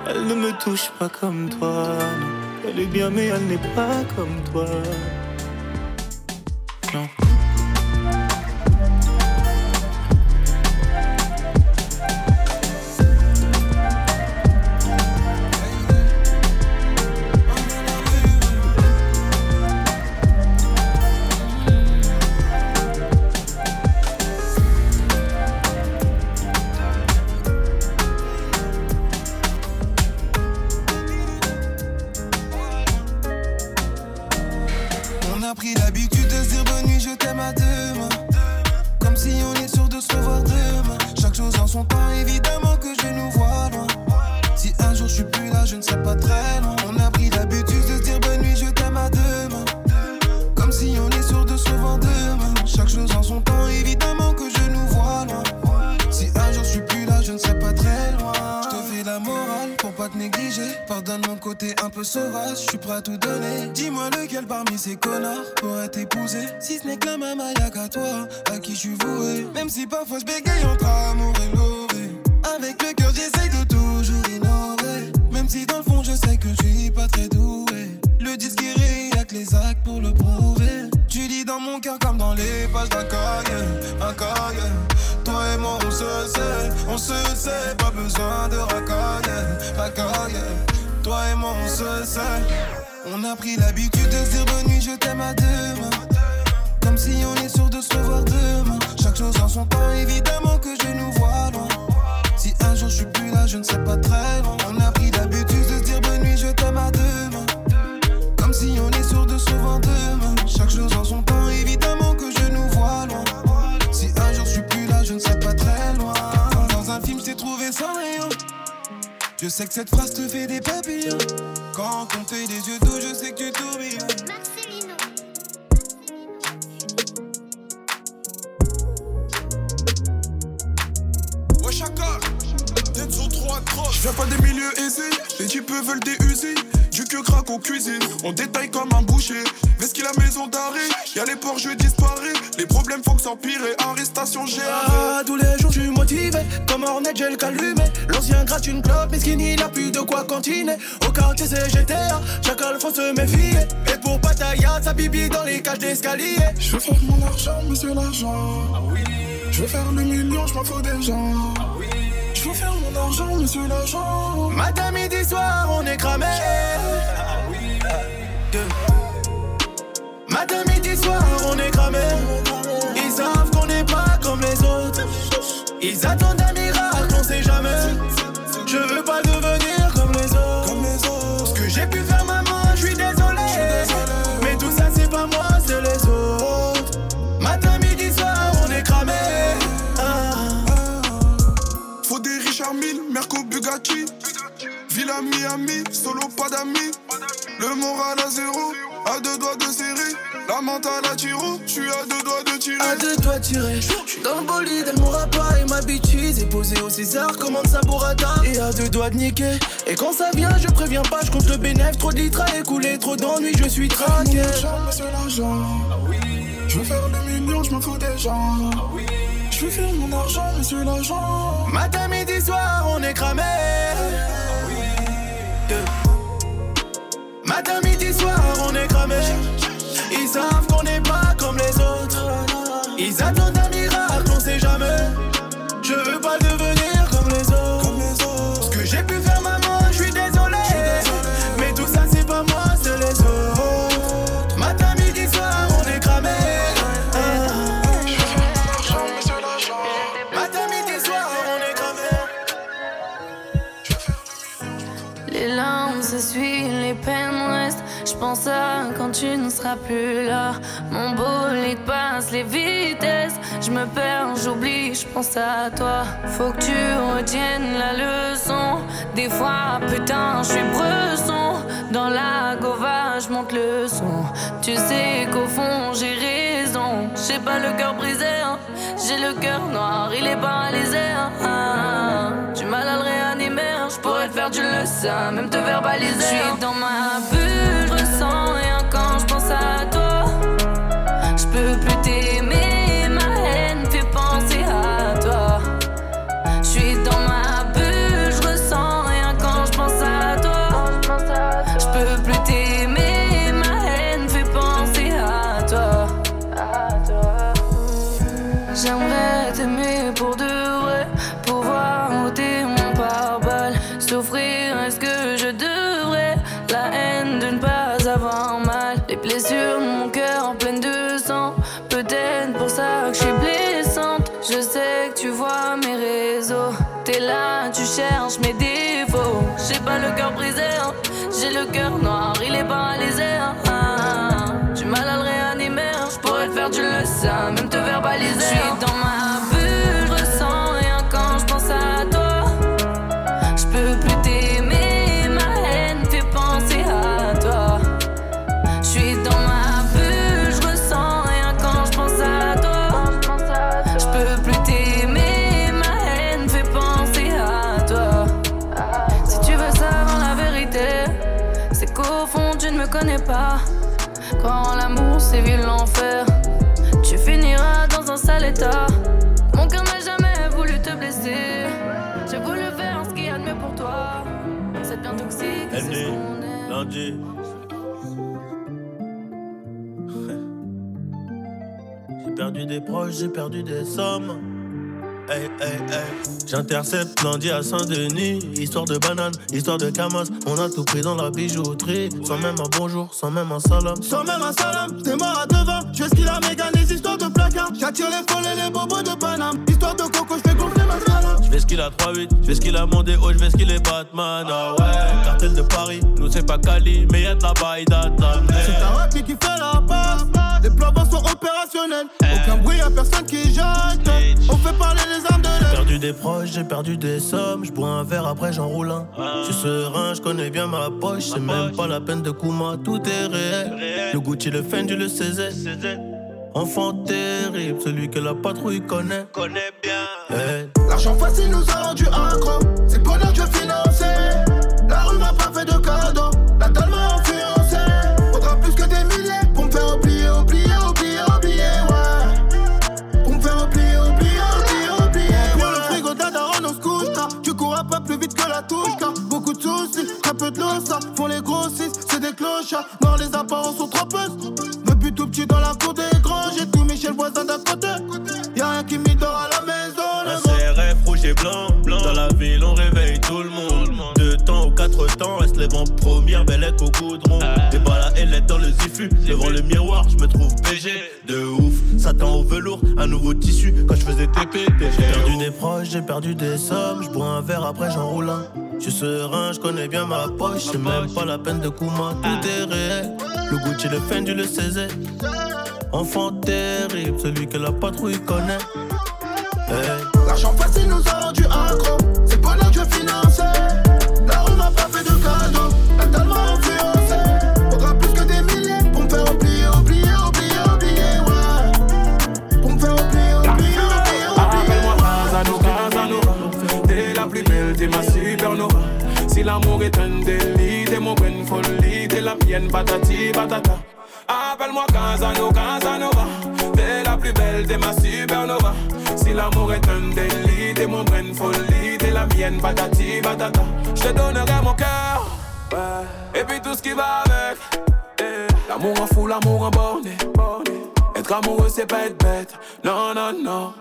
Elle ne me touche pas comme toi. Elle est bien, mais elle n'est pas comme toi. Je sais que cette phrase te fait des papillons. Quand on fait des yeux doux, je sais que tu tourbillonnes. Viens pas des milieux aisés, les types veulent des usines. Du que craque aux cuisines, on détaille comme un boucher. Vest qu'il a maison d'arrêt, y'a les ports, je disparais. Les problèmes font que s'empirer, arrestation gérée. Ah, tous les jours je suis motivé, comme Hornet j'ai le calumé. L'ancien gratte une clope, mais il a plus de quoi cantiner. Au quartier c'est GTA, chacal faut se méfier. Et pour Pataya, sa bibi dans les cages d'escalier. Je veux faire mon argent, monsieur l'agent. Ah oui. Je veux faire le million, je m'en fous des gens. Ah faire mon argent, monsieur l'agent. Matin, midi, soir, on est cramé. Matin, midi, soir, on est cramé. Ils savent qu'on n'est pas comme les autres. Ils attendent un miracle, on sait jamais. Je veux pas Bugatti. Villa Miami, solo pas d'amis. Le moral à zéro, à deux doigts de serrer. La mentale à tiro, je suis à deux doigts de tirer. À deux doigts de tirer, je suis dans le bolide, elle m'aura pas et ma bêtise est posée au César, commande sa burrata et à deux doigts de niquer. Et quand ça vient, je préviens pas, je compte le bénéfice, trop de litres à écouler, trop d'ennuis, je suis traqué. Je veux faire le million, je m'en fous des gens. Je veux faire mon argent, monsieur l'agent. Matin, midi, soir, on est cramé. Matin, midi, soir, on est cramé. Ils savent qu'on n'est pas comme les autres. Je pense à quand tu ne seras plus là. Mon bolide passe les vitesses. Je me perds, j'oublie, je pense à toi. Faut que tu retiennes la leçon. Des fois, putain, je suis bresson. Dans la gova, je monte le son. Tu sais qu'au fond, j'ai raison. J'ai pas le cœur brisé, hein. j'ai le cœur noir, il est paralysé. hein. Du mal à le réanimer, hein. je pourrais te faire du leçon, même te verbaliser. Je suis dans ma bulle, des proches, j'ai perdu des sommes. Hey, hey, hey. J'intercepte lundi à Saint-Denis. Histoire de banane, histoire de camas. On a tout pris dans la bijouterie. Sans même un bonjour, sans même un salam. Sans même un salam, t'es mort à devant. Je fais ce qu'il a méga les histoires de placard. J'attire les folles et les bobos de Paname. Histoire de coco, je fais gonfler ma scala. Je fais ce qu'il a 3-8, je fais ce qu'il a mondé, oh je fais ce qu'il est Batman, ah ouais Cartel de Paris, nous c'est pas Cali, mais y'a de la baille C'est ta qui fait la passe. Les plans sont opérationnels. Aucun bruit, y'a personne qui jette. On fait parler les armes de l'air. Perdu perdu des proches, j'ai perdu des sommes. Je bois un verre, après j'en roule un. Je suis serein, je connais bien ma poche. C'est même pas la peine de Kuma, tout est réel. Le Gucci, le Fendi, le CZ. Enfant terrible, celui que la patrouille connaît. Connaît bien. L'argent facile nous a rendu accro. C'est le bonheur que je finançais. La rue m'a pas fait de Dans les apparences sont trop. Me but tout petit dans la cour des grands, j'ai tout le voisin d'à côté. Y'a rien qui m'y dort à la maison. Un CRF rouge et blanc, blanc. Dans la ville, on réveille tout le monde. Temps, elle se lève en première, belle est au goudron. Des balles elle est dans le ziffu. Devant le miroir, je me trouve BG. De ouf, Satan au velours, un nouveau tissu. Quand je faisais TP, j'ai perdu des proches, j'ai perdu des sommes. Je bois un verre, après j'en roule un. Je suis serein, je connais bien ma poche. C'est même pas la peine de Kuma, tout est réel. Le Gucci, le Fendi, le CZ. Enfant terrible, celui que la patrouille connaît. Hey. L'argent facile nous a rendu accro. L'amour est un délit, t'es mon bonne folie, t'es la mienne, patati patata. Appelle-moi Casano, Casanova. T'es la plus belle, t'es ma supernova. Si l'amour est un délit, t'es mon bonne folie, t'es la mienne, patati patata. Je te donnerai mon cœur, et puis tout ce qui va avec. L'amour en fou, l'amour en borné. Être amoureux, c'est pas être bête. Non, non, non.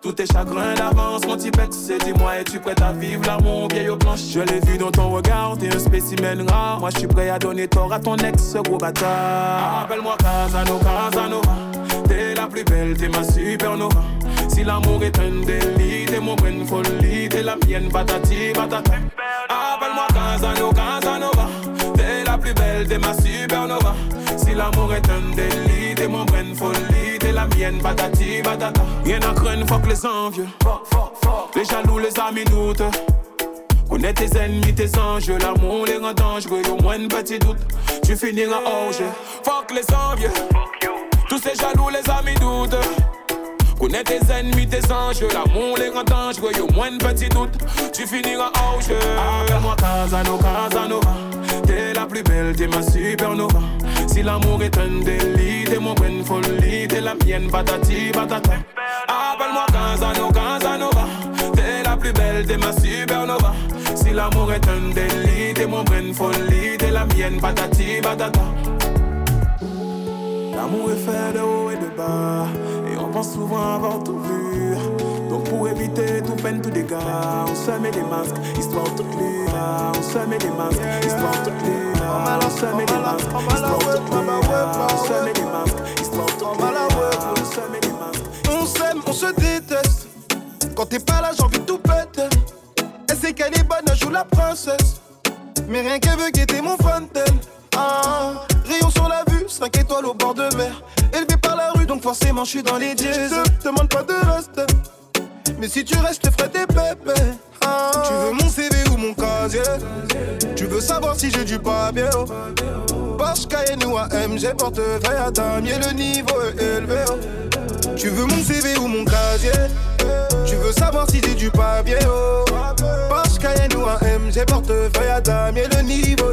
Tous tes chagrins d'avance, mon petit pex, dis-moi, es-tu prête à vivre l'amour vieille au planche Je l'ai vu dans ton regard, t'es un spécimen rare. Moi, je suis prêt à donner tort à ton ex, gros bâtard. Appelle-moi Casano, Casanova. T'es la plus belle, t'es ma supernova. Si l'amour est un délit, t'es mon bonne folie, t'es la mienne, patati patata. Appelle-moi Casano, Casanova. T'es la plus belle, t'es ma supernova. Si l'amour est un délit, t'es mon bonne folie, la mienne, patati patata. Rien à craindre, fuck les envieux. Les jaloux, les amis Connais tes ennemis, tes enjeux, l'amour les rend dangereux, au moins un petit doute, tu finiras hors jeu. Fuck les envieux, tous ces jaloux, les amis doutent. Connais tes ennemis, tes enjeux, l'amour les rend dangereux, au moins un petit doute, tu finiras hors jeu. Appelle-moi Casano, Casanova, t'es la plus belle, t'es ma supernova. Si l'amour est un délit, t'es mon bonne folie, t'es la mienne, patati patata. Appelle-moi Casano, Casanova, t'es la plus belle, t'es ma supernova. Si l'amour est un délit, t'es mon bonne folie, t'es la mienne, patati patata. L'amour est fait de haut et de bas, et on pense souvent avoir tout vu. Donc pour éviter tout peine, tout dégât, on se met des masques, histoire toutes les On se met des masques, histoire toutes les On se met des masques, histoire toutes les On se met des masques, histoire toutes les On se met des masques. On s'aime, on se déteste. Quand t'es pas là, j'ai envie de tout péter. Elle sait qu'elle est bonne, elle joue la princesse. Mais rien qu'elle veut guetter mon fontaine. Ah, rayon sur la vue, 5 étoiles au bord de mer. Élevé par la rue, donc forcément je suis dans les dièses. Je te demande pas de rester. Mais si tu restes, je te ferai des pépés. Ah, tu veux mon CV ou mon casier? Tu veux savoir si j'ai du papier? Oh. Porsche Cayenne ou AMG, portefeuille à damier, le niveau est élevé. Tu veux mon CV ou mon casier? Tu veux savoir si j'ai du papier? Oh. Porsche Cayenne ou AMG, portefeuille à damier, le niveau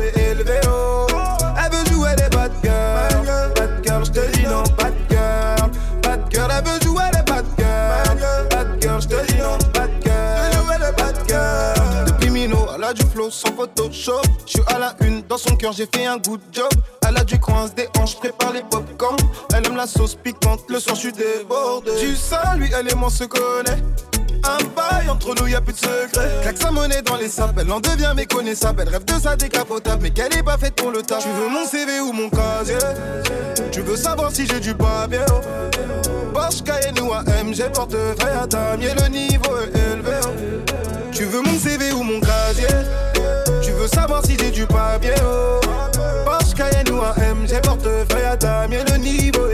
sans Photoshop Je suis à la une, dans son cœur j'ai fait un good job Elle a du coin, des hanches, prépare les popcorn Elle aime la sauce piquante, le soir je suis débordé Du sein, lui, elle et moi se connaît un bail entre nous, y a plus de secret. Claque sa monnaie dans les sapes, elle en devient méconnaissable. Elle rêve de sa décapotable, mais qu'elle est pas faite pour le tas. Tu veux mon CV ou mon casier? Tu veux savoir si j'ai du papier? Porsche Cayenne ou AMG, portefeuille à damier, le niveau est élevé. Tu veux mon CV ou mon casier? Veux savoir si j'ai du papier oh. Porsche Cayenne ou AMG, portefeuille à damier, le niveau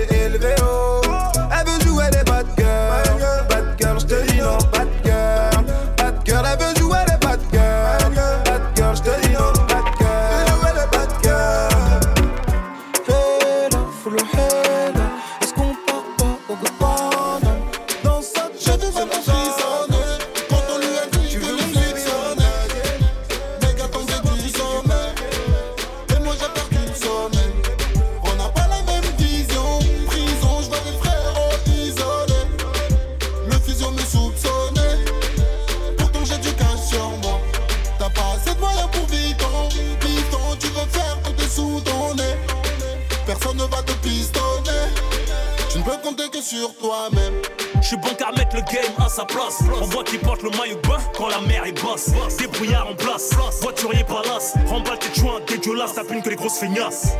On voit qui porte le maillot bain quand la mer est basse. Débrouillard en place, voiturier palace. Remballe tes joints dégueulasses, t'as que les grosses feignasses.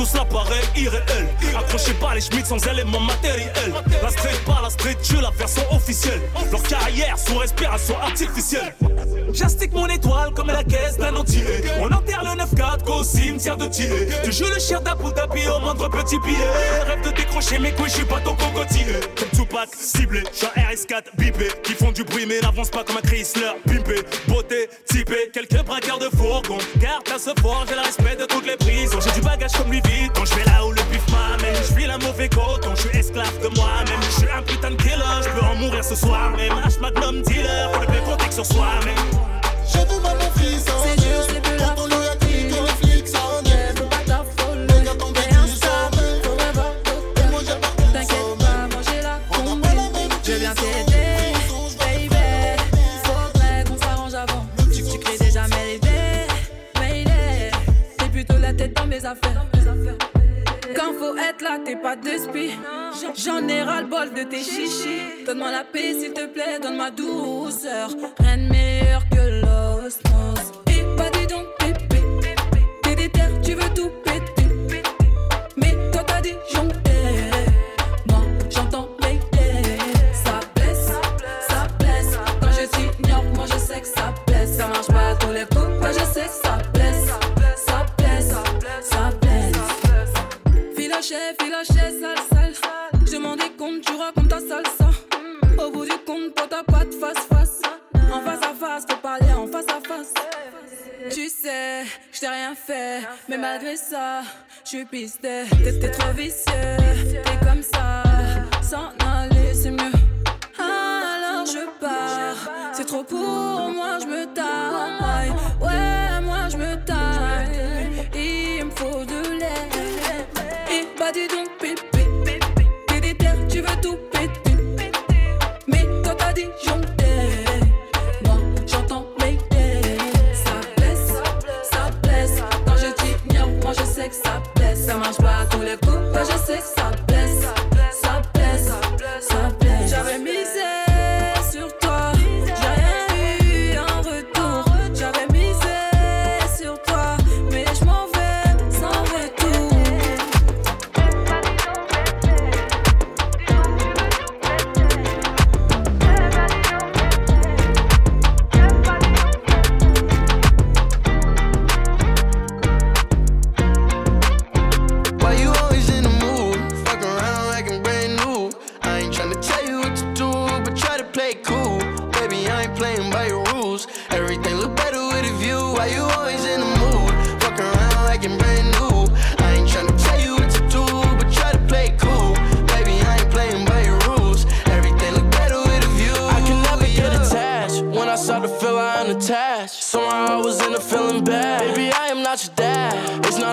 Tout ça paraît irréel. Accrochez pas les schmitts sans éléments matériels. La street, pas la street, tu la version officielle. Leur carrière sous respiration artificielle. J'astique mon étoile comme la caisse d'un entier. On enterre le 9-4 qu'au cimetière de Tillet. Tu joues le chien d'Abu Dhabi au moindre petit billet. Rêve de décrocher mes couilles, j'suis pas ton cocotier. Comme Tupac, ciblé, un RS4 bipé. Qui font du bruit mais n'avance pas comme un Chrysler pimpé. Beauté, typé, quelques braqueurs de fourgon. Garde à ce fort, j'ai le respect de toutes les prisons. J'ai du bagage comme lui vite. Quand j'vais là où le bif m'amène, j'file un mauvais coton. J'suis esclave de moi-même. J'suis un putain de killer, j'peux en mourir ce soir même. H magnum dealer, faut le compter sur soi-même. J'ai vu mal mon fils en C'est Là, t'es pas de spi. J'en ai ras le bol de tes chichis. Donne-moi la paix, s'il te plaît, donne-moi douceur. Rien de meilleur que l'osmose. Filoché, filoché, sale, sale. Je m'en décompte, tu racontes ta salsa. Au bout du compte, toi t'as pas face face. En face à face, faut parler en face à face. Tu sais, je t'ai rien fait, mais malgré ça, je suis pisté. T'es trop vicieux, t'es comme ça, s'en aller c'est mieux. Alors je pars, c'est trop pour moi, je me taille. Ouais, moi je me taille, il me faut de l'air. Et bah dis donc, pépé, t'es déter, tu veux tout péter. Mais toi t'as dit jonter, moi j'entends Mayday. Ça blesse, ça blesse. Quand je t'ignore, moi je sais que ça blesse. Ça marche pas à tous les coups, moi je sais que ça blesse.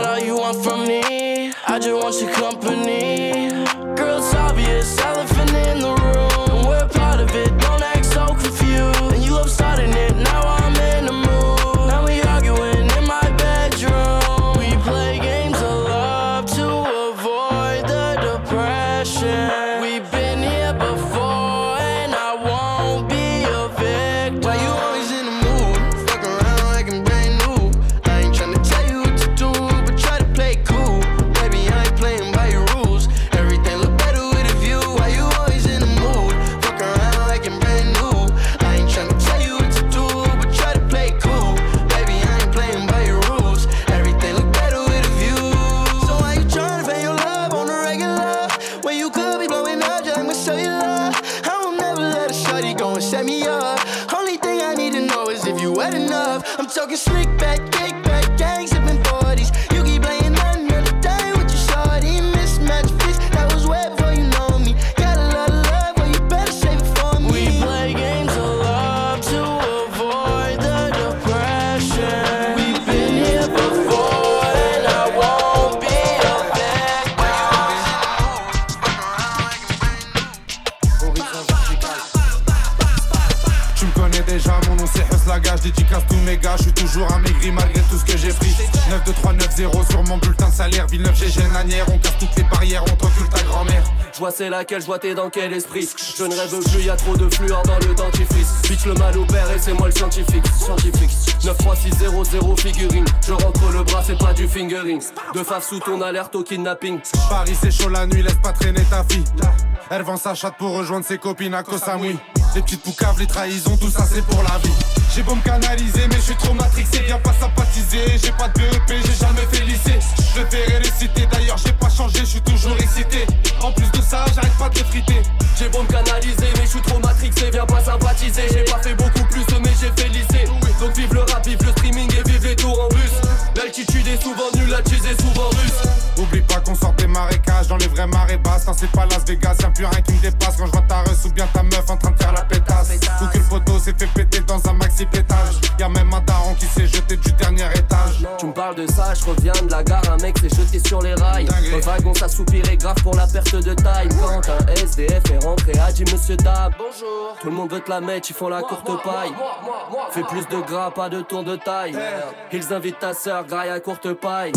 Not all you want from me. I just want your company. Laquelle, je t'es dans quel esprit. Je ne rêve plus, y a trop de fluor dans le dentifrice. Bitch le mal au père et c'est moi le scientifique. Scientifique. 9, 3, 6, 0, 0 figurine. Je rentre le bras, c'est pas du fingering. De faf sous ton alerte au kidnapping. Paris, c'est chaud la nuit, laisse pas traîner ta fille. Elle vend sa chatte pour rejoindre ses copines à Koh Samui. Les petites poucaves, les trahisons, tout ça c'est pour la vie. J'ai beau me canaliser, mais je suis trop matrixé, viens pas sympathiser. J'ai pas de BEP, j'ai jamais fait lycée. Je verrai les citer, d'ailleurs j'ai pas changé, je suis toujours excité. En plus de ça, j'arrête pas de friter. J'ai beau me canaliser, mais je suis trop matrixé, viens pas sympathiser. J'ai pas fait beaucoup plus, mais j'ai fait lycée. Donc vive le rap, vive le streaming et vive les tours en bus. L'altitude est souvent nulle, la cheese est souvent russe. Oublie pas qu'on sort des marécages dans les vraies marées basses. Non, c'est pas Las Vegas, y'a plus rien qui me dépasse. Quand je vois ta reçu ou bien ta meuf en train de faire la pétasse. Ou que le s'est fait péter dans un maxi pétage. Y'a même un daron qui s'est jeté du dernier étage. De ça, je reviens de la gare, un mec s'est jeté sur les rails. Le wagon s'assoupirait grave pour la perte de taille. Quand un SDF est rentré, a dit Monsieur Dab. Bonjour. Tout le monde veut te la mettre, ils font la courte paille. Fais plus de gras, pas de tour de taille. Ils invitent ta sœur, graille à courte paille.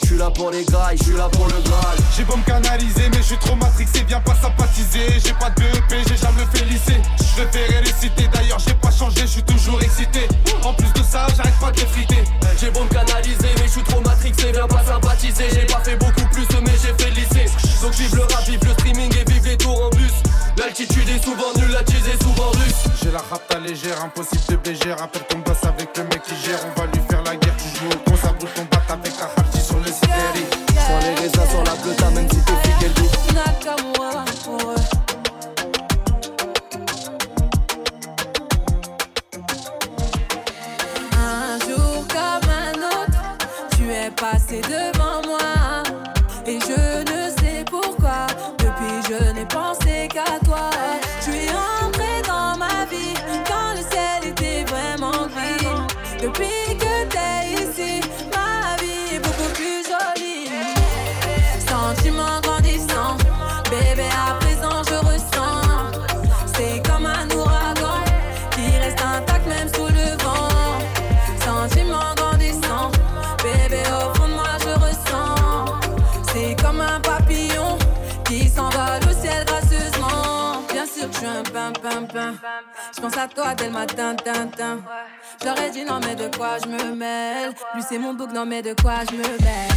Je suis là pour les grailles, je suis là pour le Graal. J'ai beau me canaliser, mais je suis trop matrixé, viens pas sympathiser. J'ai pas de BEP, j'ai jamais fait lycée. Je préférais les citer, d'ailleurs j'ai pas changé, je suis toujours excité. En plus de ça, j'arrête pas de les friter. J'ai beau me canaliser, mais je suis trop matrixé, viens pas sympathiser. J'ai pas fait beaucoup plus, mais j'ai fait lycée. Donc vive le rap, vive le streaming et vive les tours en bus. L'altitude est souvent nulle, la est souvent russe. J'ai la rapta légère, impossible de béger. Rappelle qu'on bosse avec le mec qui gère, on va lui faire la guerre. Tu joues au con, ça brûle ton bat avec la partie tu es passé devant Je pense à toi dès le matin, tintin. J'aurais dit non, mais de quoi je me mêle? Lui, c'est mon bouc, non, mais de quoi je me mêle?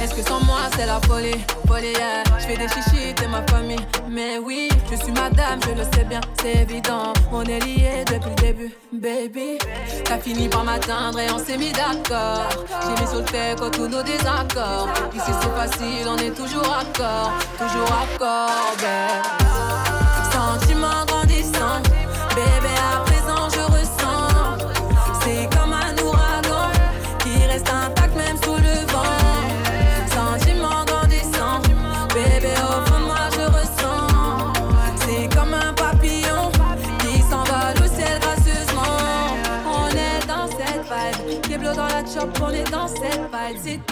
Est-ce que sans moi c'est la folie, folie, yeah. Je fais des chichis, t'es ma famille. Mais oui, je suis madame, je le sais bien, c'est évident. On est liés depuis le début, baby. T'as fini par m'atteindre et on s'est mis d'accord. J'ai mis sur le fait quand tous nos désaccords. Ici c'est facile, on est toujours accord, toujours accord, babe.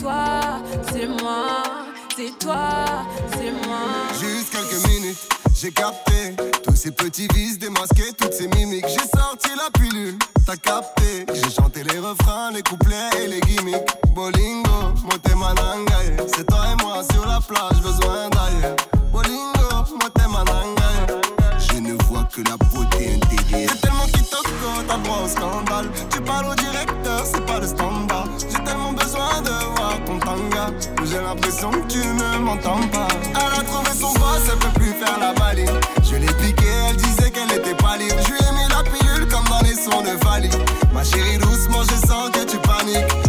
Toi, c'est moi, c'est toi, c'est moi. Juste quelques minutes, j'ai capté tous ces petits vices démasqués, toutes ces mimiques. J'ai sorti la pilule, t'as capté. J'ai chanté les refrains, les couplets et les gimmicks. Bolingo, moté mananga, yeah. c'est toi et moi sur la plage, besoin d'ailleurs. Bolingo, moté mananga, yeah. je ne vois que la beauté. J'ai tellement qui toque, t'as droit au scandale. Tu parles au directeur, c'est pas le standard. J'ai tellement besoin de voir ton tanga. J'ai l'impression que tu ne m'entends pas. Elle a trouvé son boss, elle peut plus faire la baline. Je l'ai piqué, elle disait qu'elle était pas libre. Je lui ai mis la pilule comme dans les sons de Vali. Ma chérie, doucement, je sens que tu paniques.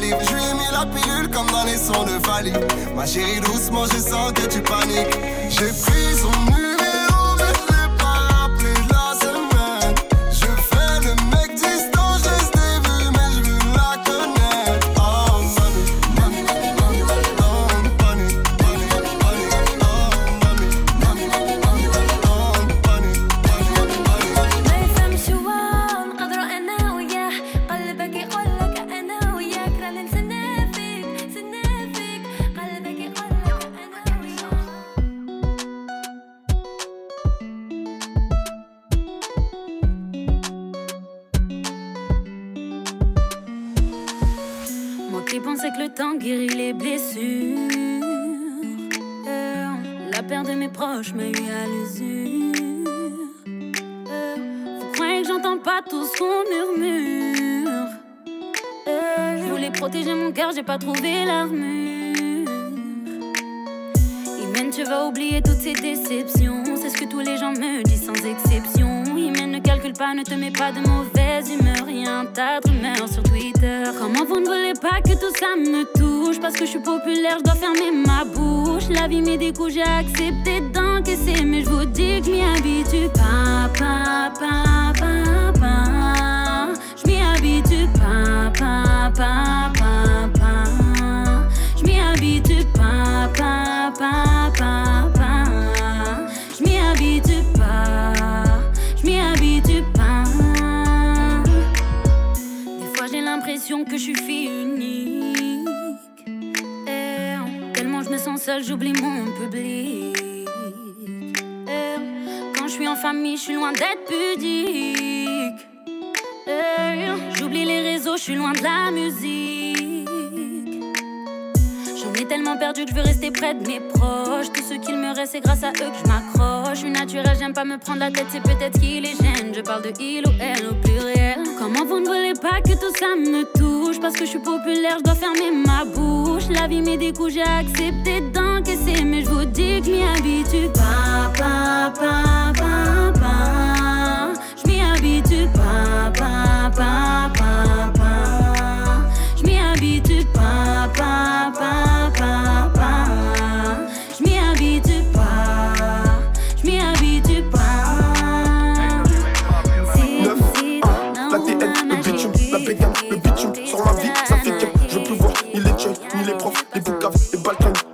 Libre. Je lui ai mis la pilule comme dans les sons de Fali. Ma chérie, doucement, je sens que tu paniques. J'ai pris son numéro. je me eu à l'usure. vous croyez que j'entends pas tout ce qu'on murmure? je voulais protéger mon cœur, j'ai pas trouvé l'armure. Imen, tu vas oublier toutes ces déceptions. C'est ce que tous les gens me disent sans exception. Imen, ne calcule pas, ne te mets pas de mauvaise humeur. Rien ta rumeur sur Twitter. Comment vous ne voulez pas que tout ça me touche? Parce que je suis populaire, je dois fermer ma bouche. La vie met des coups, j'ai accepté d'encaisser. Mais je vous dis que m'y habitue pas, pas, pas, pas, pas. Je m'y habitue pas, pas, pas, pas, pas. Je m'y habitue pas, pas, pas, que je suis fille unique. Et tellement je me sens seule, j'oublie mon public. Et quand je suis en famille, je suis loin d'être pudique. Et J'oublie les réseaux, je suis loin de la musique. J'en ai tellement perdu que je veux rester près de mes proches. Tout ce qu'il me reste, c'est grâce à eux que je m'accroche. Je suis naturelle, j'aime pas me prendre la tête, c'est peut-être qu'il les gêne. Je parle de il ou elle au pluriel. Comment vous ne voulez pas que tout ça me touche? Parce que je suis populaire, je dois fermer ma bouche. La vie met des coups, j'ai accepté d'encaisser. Mais je vous dis que m'y habitue pas, pas, pas, pas, pas. Je m'y habitue pas, pas, pas, pas,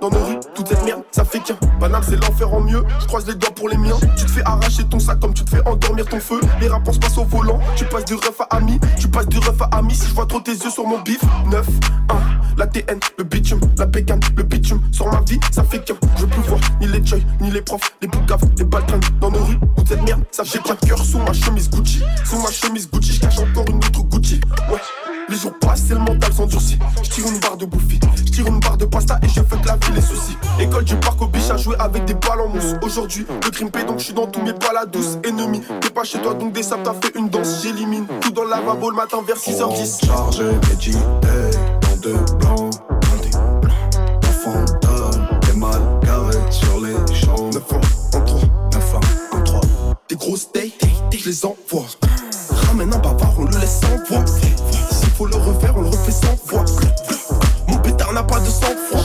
Dans nos rues, toute cette merde, ça fait qu'un Banal, c'est l'enfer en mieux. Je croise les doigts pour les miens. Tu te fais arracher ton sac comme tu te fais endormir ton feu. Les rapports se passent au volant. Tu passes du ref à ami Tu passes du ref à ami. Si je vois trop tes yeux sur mon bif 9, 1 La TN, le bitume, la bégane, le bitume. Sur ma vie, ça fait qu'un Je veux plus voir ni les joy, ni les profs Les boucaves, les balkans Dans nos rues, toute cette merde, ça fait de cœur Sous ma chemise Gucci. Sous ma chemise Gucci, je cache encore une autre Gucci. Ouais les jours passent et le mental s'endurcit. Je tire une barre de bouffi, je tire une barre de pasta et je fais que la vie les soucis. École du parc au biche à jouer avec des balles en mousse. Aujourd'hui, le crime paye donc je suis dans tous mes balles douce. Ennemi, t'es pas chez toi donc des sables t'as fait une danse. J'élimine tout dans le lavabo le matin vers 6h10. Chargé, médité, dans deux blancs. Sur les champs. 9 ans, en 3, 9 ans, en 3. Des grosses dates, je les envoie. Ramène un bavard, on le laisse sans voix. Faut le refaire, on le refait sans voix. Mon pétard n'a pas de sang froid.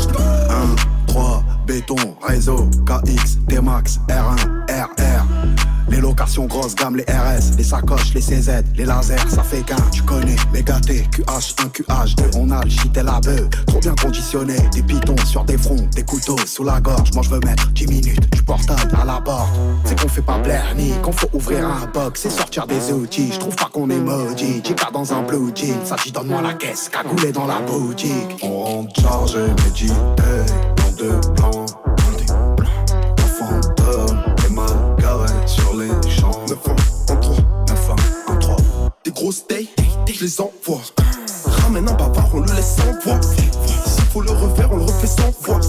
1, 3, béton, réseau, KX, T-Max, R1, RR. Les locations grosses gamme, les RS, les sacoches, les CZ, les lasers, ça fait qu'un, tu connais, les gâtés, QH1, QH2, on a le shit et la beuh, trop bien conditionné, des pitons sur des fronts, des couteaux sous la gorge, moi je veux mettre 10 minutes, du portable à la porte, c'est qu'on fait pas plaire ni qu'on faut ouvrir un box, c'est sortir des outils, je trouve pas qu'on est maudit, Chica dans un blue jean, ça dit donne-moi la caisse, cagoulé dans la boutique, On rentre chargé, médité, dans deux. 9-1 en 3, 9-1 en 3. Des grosses tailles, je les envoie. Ramène un bavard, on le laisse sans voix. S'il faut le refaire, on le refait sans voix.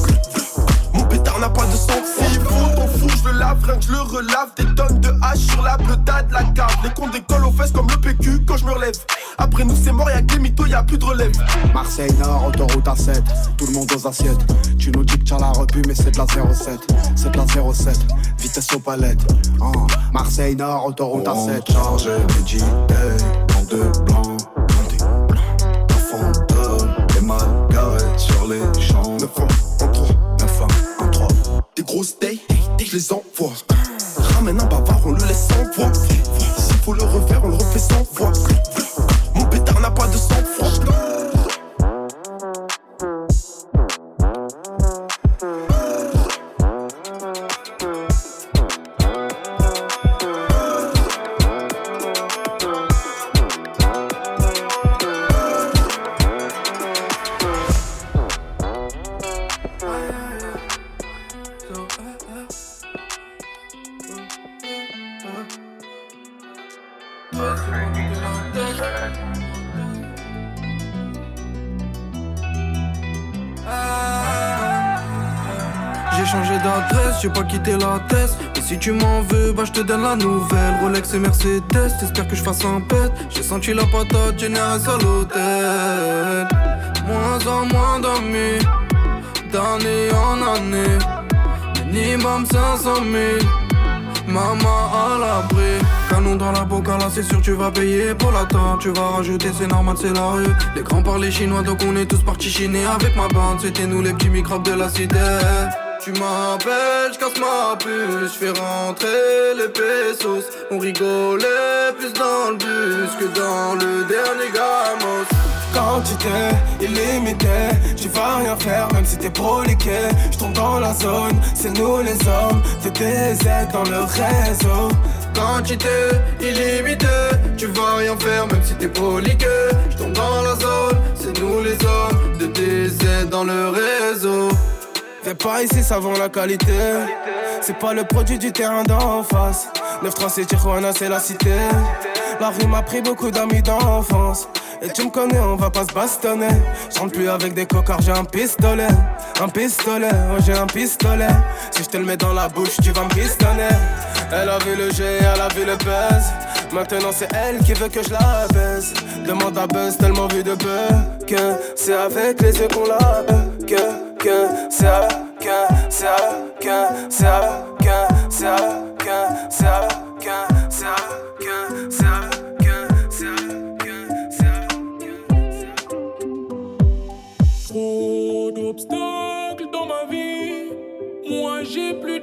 Pétard n'a pas de sang S'il faut ton four, je le lave, rien que je le relave. Des tonnes de hache sur la de la cave. Les cons décollent aux fesses comme le PQ quand je me relève. Après nous, c'est mort, y'a que des mythos, y'a plus de relève. Marseille Nord, autoroute A7, tout le monde aux assiettes. Tu nous dis que t'as la repu, mais c'est de la 07. C'est de la 07, vitesse aux palettes. Hein. Marseille Nord, autoroute On A7. rentre chargé, médité, dans deux blancs. grosses days, je les envoie. Ramène un bavard, on le laisse si tu m'en veux, bah je te donne la nouvelle. Rolex et Mercedes, t'espères que je fasse un pet. J'ai senti la patate généreuse à l'hôtel. Moins en moins d'amis, d'année en année. Minimum 500 000. Maman à l'abri Canon dans la boca là c'est sûr tu vas payer pour la tente Tu vas rajouter c'est normal c'est la rue Les grands parlent chinois donc on est tous partis chiner avec ma bande C'était nous les petits microbes de la cité tu m'appelles, je casse ma puce, je fais rentrer les pesos. On rigolait plus dans le bus que dans le dernier gamos. Quantité illimitée, tu vas rien faire même si t'es proliqué. Je tombe dans la zone, c'est nous les hommes, TTZ dans le réseau. Quantité illimitée, tu vas rien faire même si t'es proliqué. Je tombe dans la zone, c'est nous les hommes, de TZ dans le réseau. Fais pas ici, ça la qualité. C'est pas le produit du terrain d'en face. 9-3 c'est Tijuana, c'est la cité. La rue m'a pris beaucoup d'amis d'enfance. Et tu me connais, on va pas se bastonner. Je plus avec des cocards, j'ai un pistolet. Un pistolet, oh j'ai un pistolet. Si je te le mets dans la bouche, tu vas me pistonner. Elle a vu le G, elle a vu le buzz. Maintenant c'est elle qui veut que je la baise. Demande à Buzz, tellement vu de buzz. Que c'est avec les yeux qu'on la que que c'est c'est que c'est que c'est c'est que c'est que c'est Trop d'obstacles dans ma vie, moi j'ai plus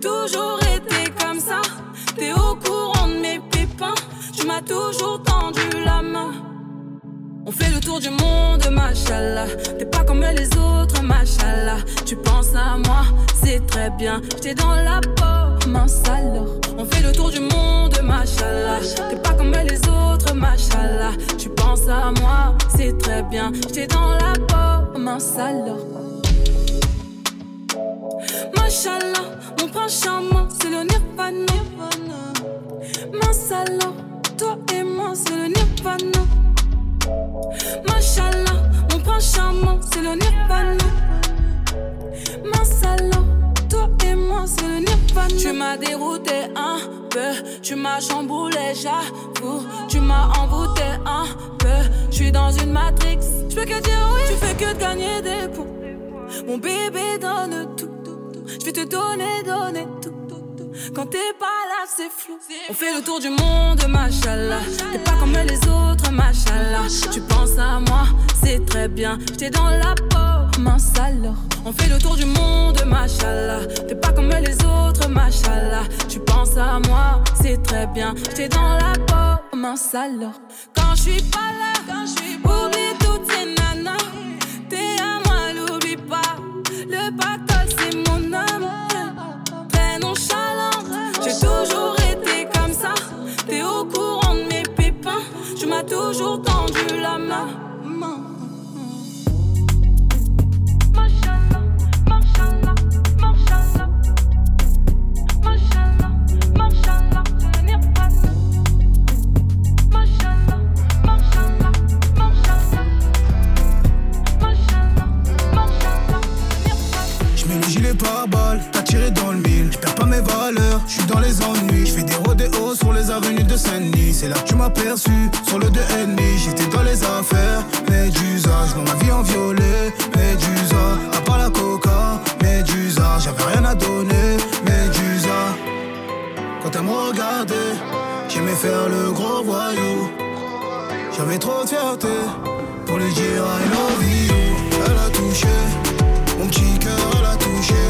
toujours été comme ça. T'es au courant de mes pépins. Tu m'as toujours tendu la main. On fait le tour du monde, machallah. T'es pas comme les autres, machallah. Tu penses à moi, c'est très bien. J'étais dans la peau, mince alors. On fait le tour du monde, machallah. T'es pas comme les autres, machallah. Tu penses à moi, c'est très bien. J'étais dans la peau, mince alors. Machallah, mon prince charmant, c'est le nirvana. Masala, toi et moi, c'est le nirvana. Machallah, mon prince charmant, c'est le nirvana. Masala, toi et moi, c'est le nirvana. Tu m'as dérouté, hein peu. Tu m'as chamboulé, j'avoue. Tu m'as envoûté un peu. Je suis dans une matrix. Je peux que dire oui, tu fais que gagner des points. Mon bébé donne tout. Je vais te donner, donner tout. Quand t'es pas là, c'est flou. On fait le tour du monde, machallah. T'es pas comme les autres, machallah. Tu penses à moi, c'est très bien. J'étais dans la peau, mince alors. On fait le tour du monde, machallah. T'es pas comme les autres, machallah. Tu penses à moi, c'est très bien. J'étais dans la peau, mince alors. Quand je suis pas là, quand je suis toujours tendu la main. Je mets le gilet pare-balles, t'as tiré dans le mille. Je perds pas mes valeurs, je suis dans les ennuis. Je fais des rodéos sur les avenues de Saint-Denis. C'est là que tu m'as perçu, sur le 2 ennemi. J'étais dans les affaires, Médusa. Je ma vie en violet, Médusa. À part la coca, Médusa. J'avais rien à donner, Médusa. Quand elle me regardait, j'aimais faire le gros voyou. J'avais trop de fierté pour lui dire I love you. Elle a touché, mon petit cœur, elle a touché.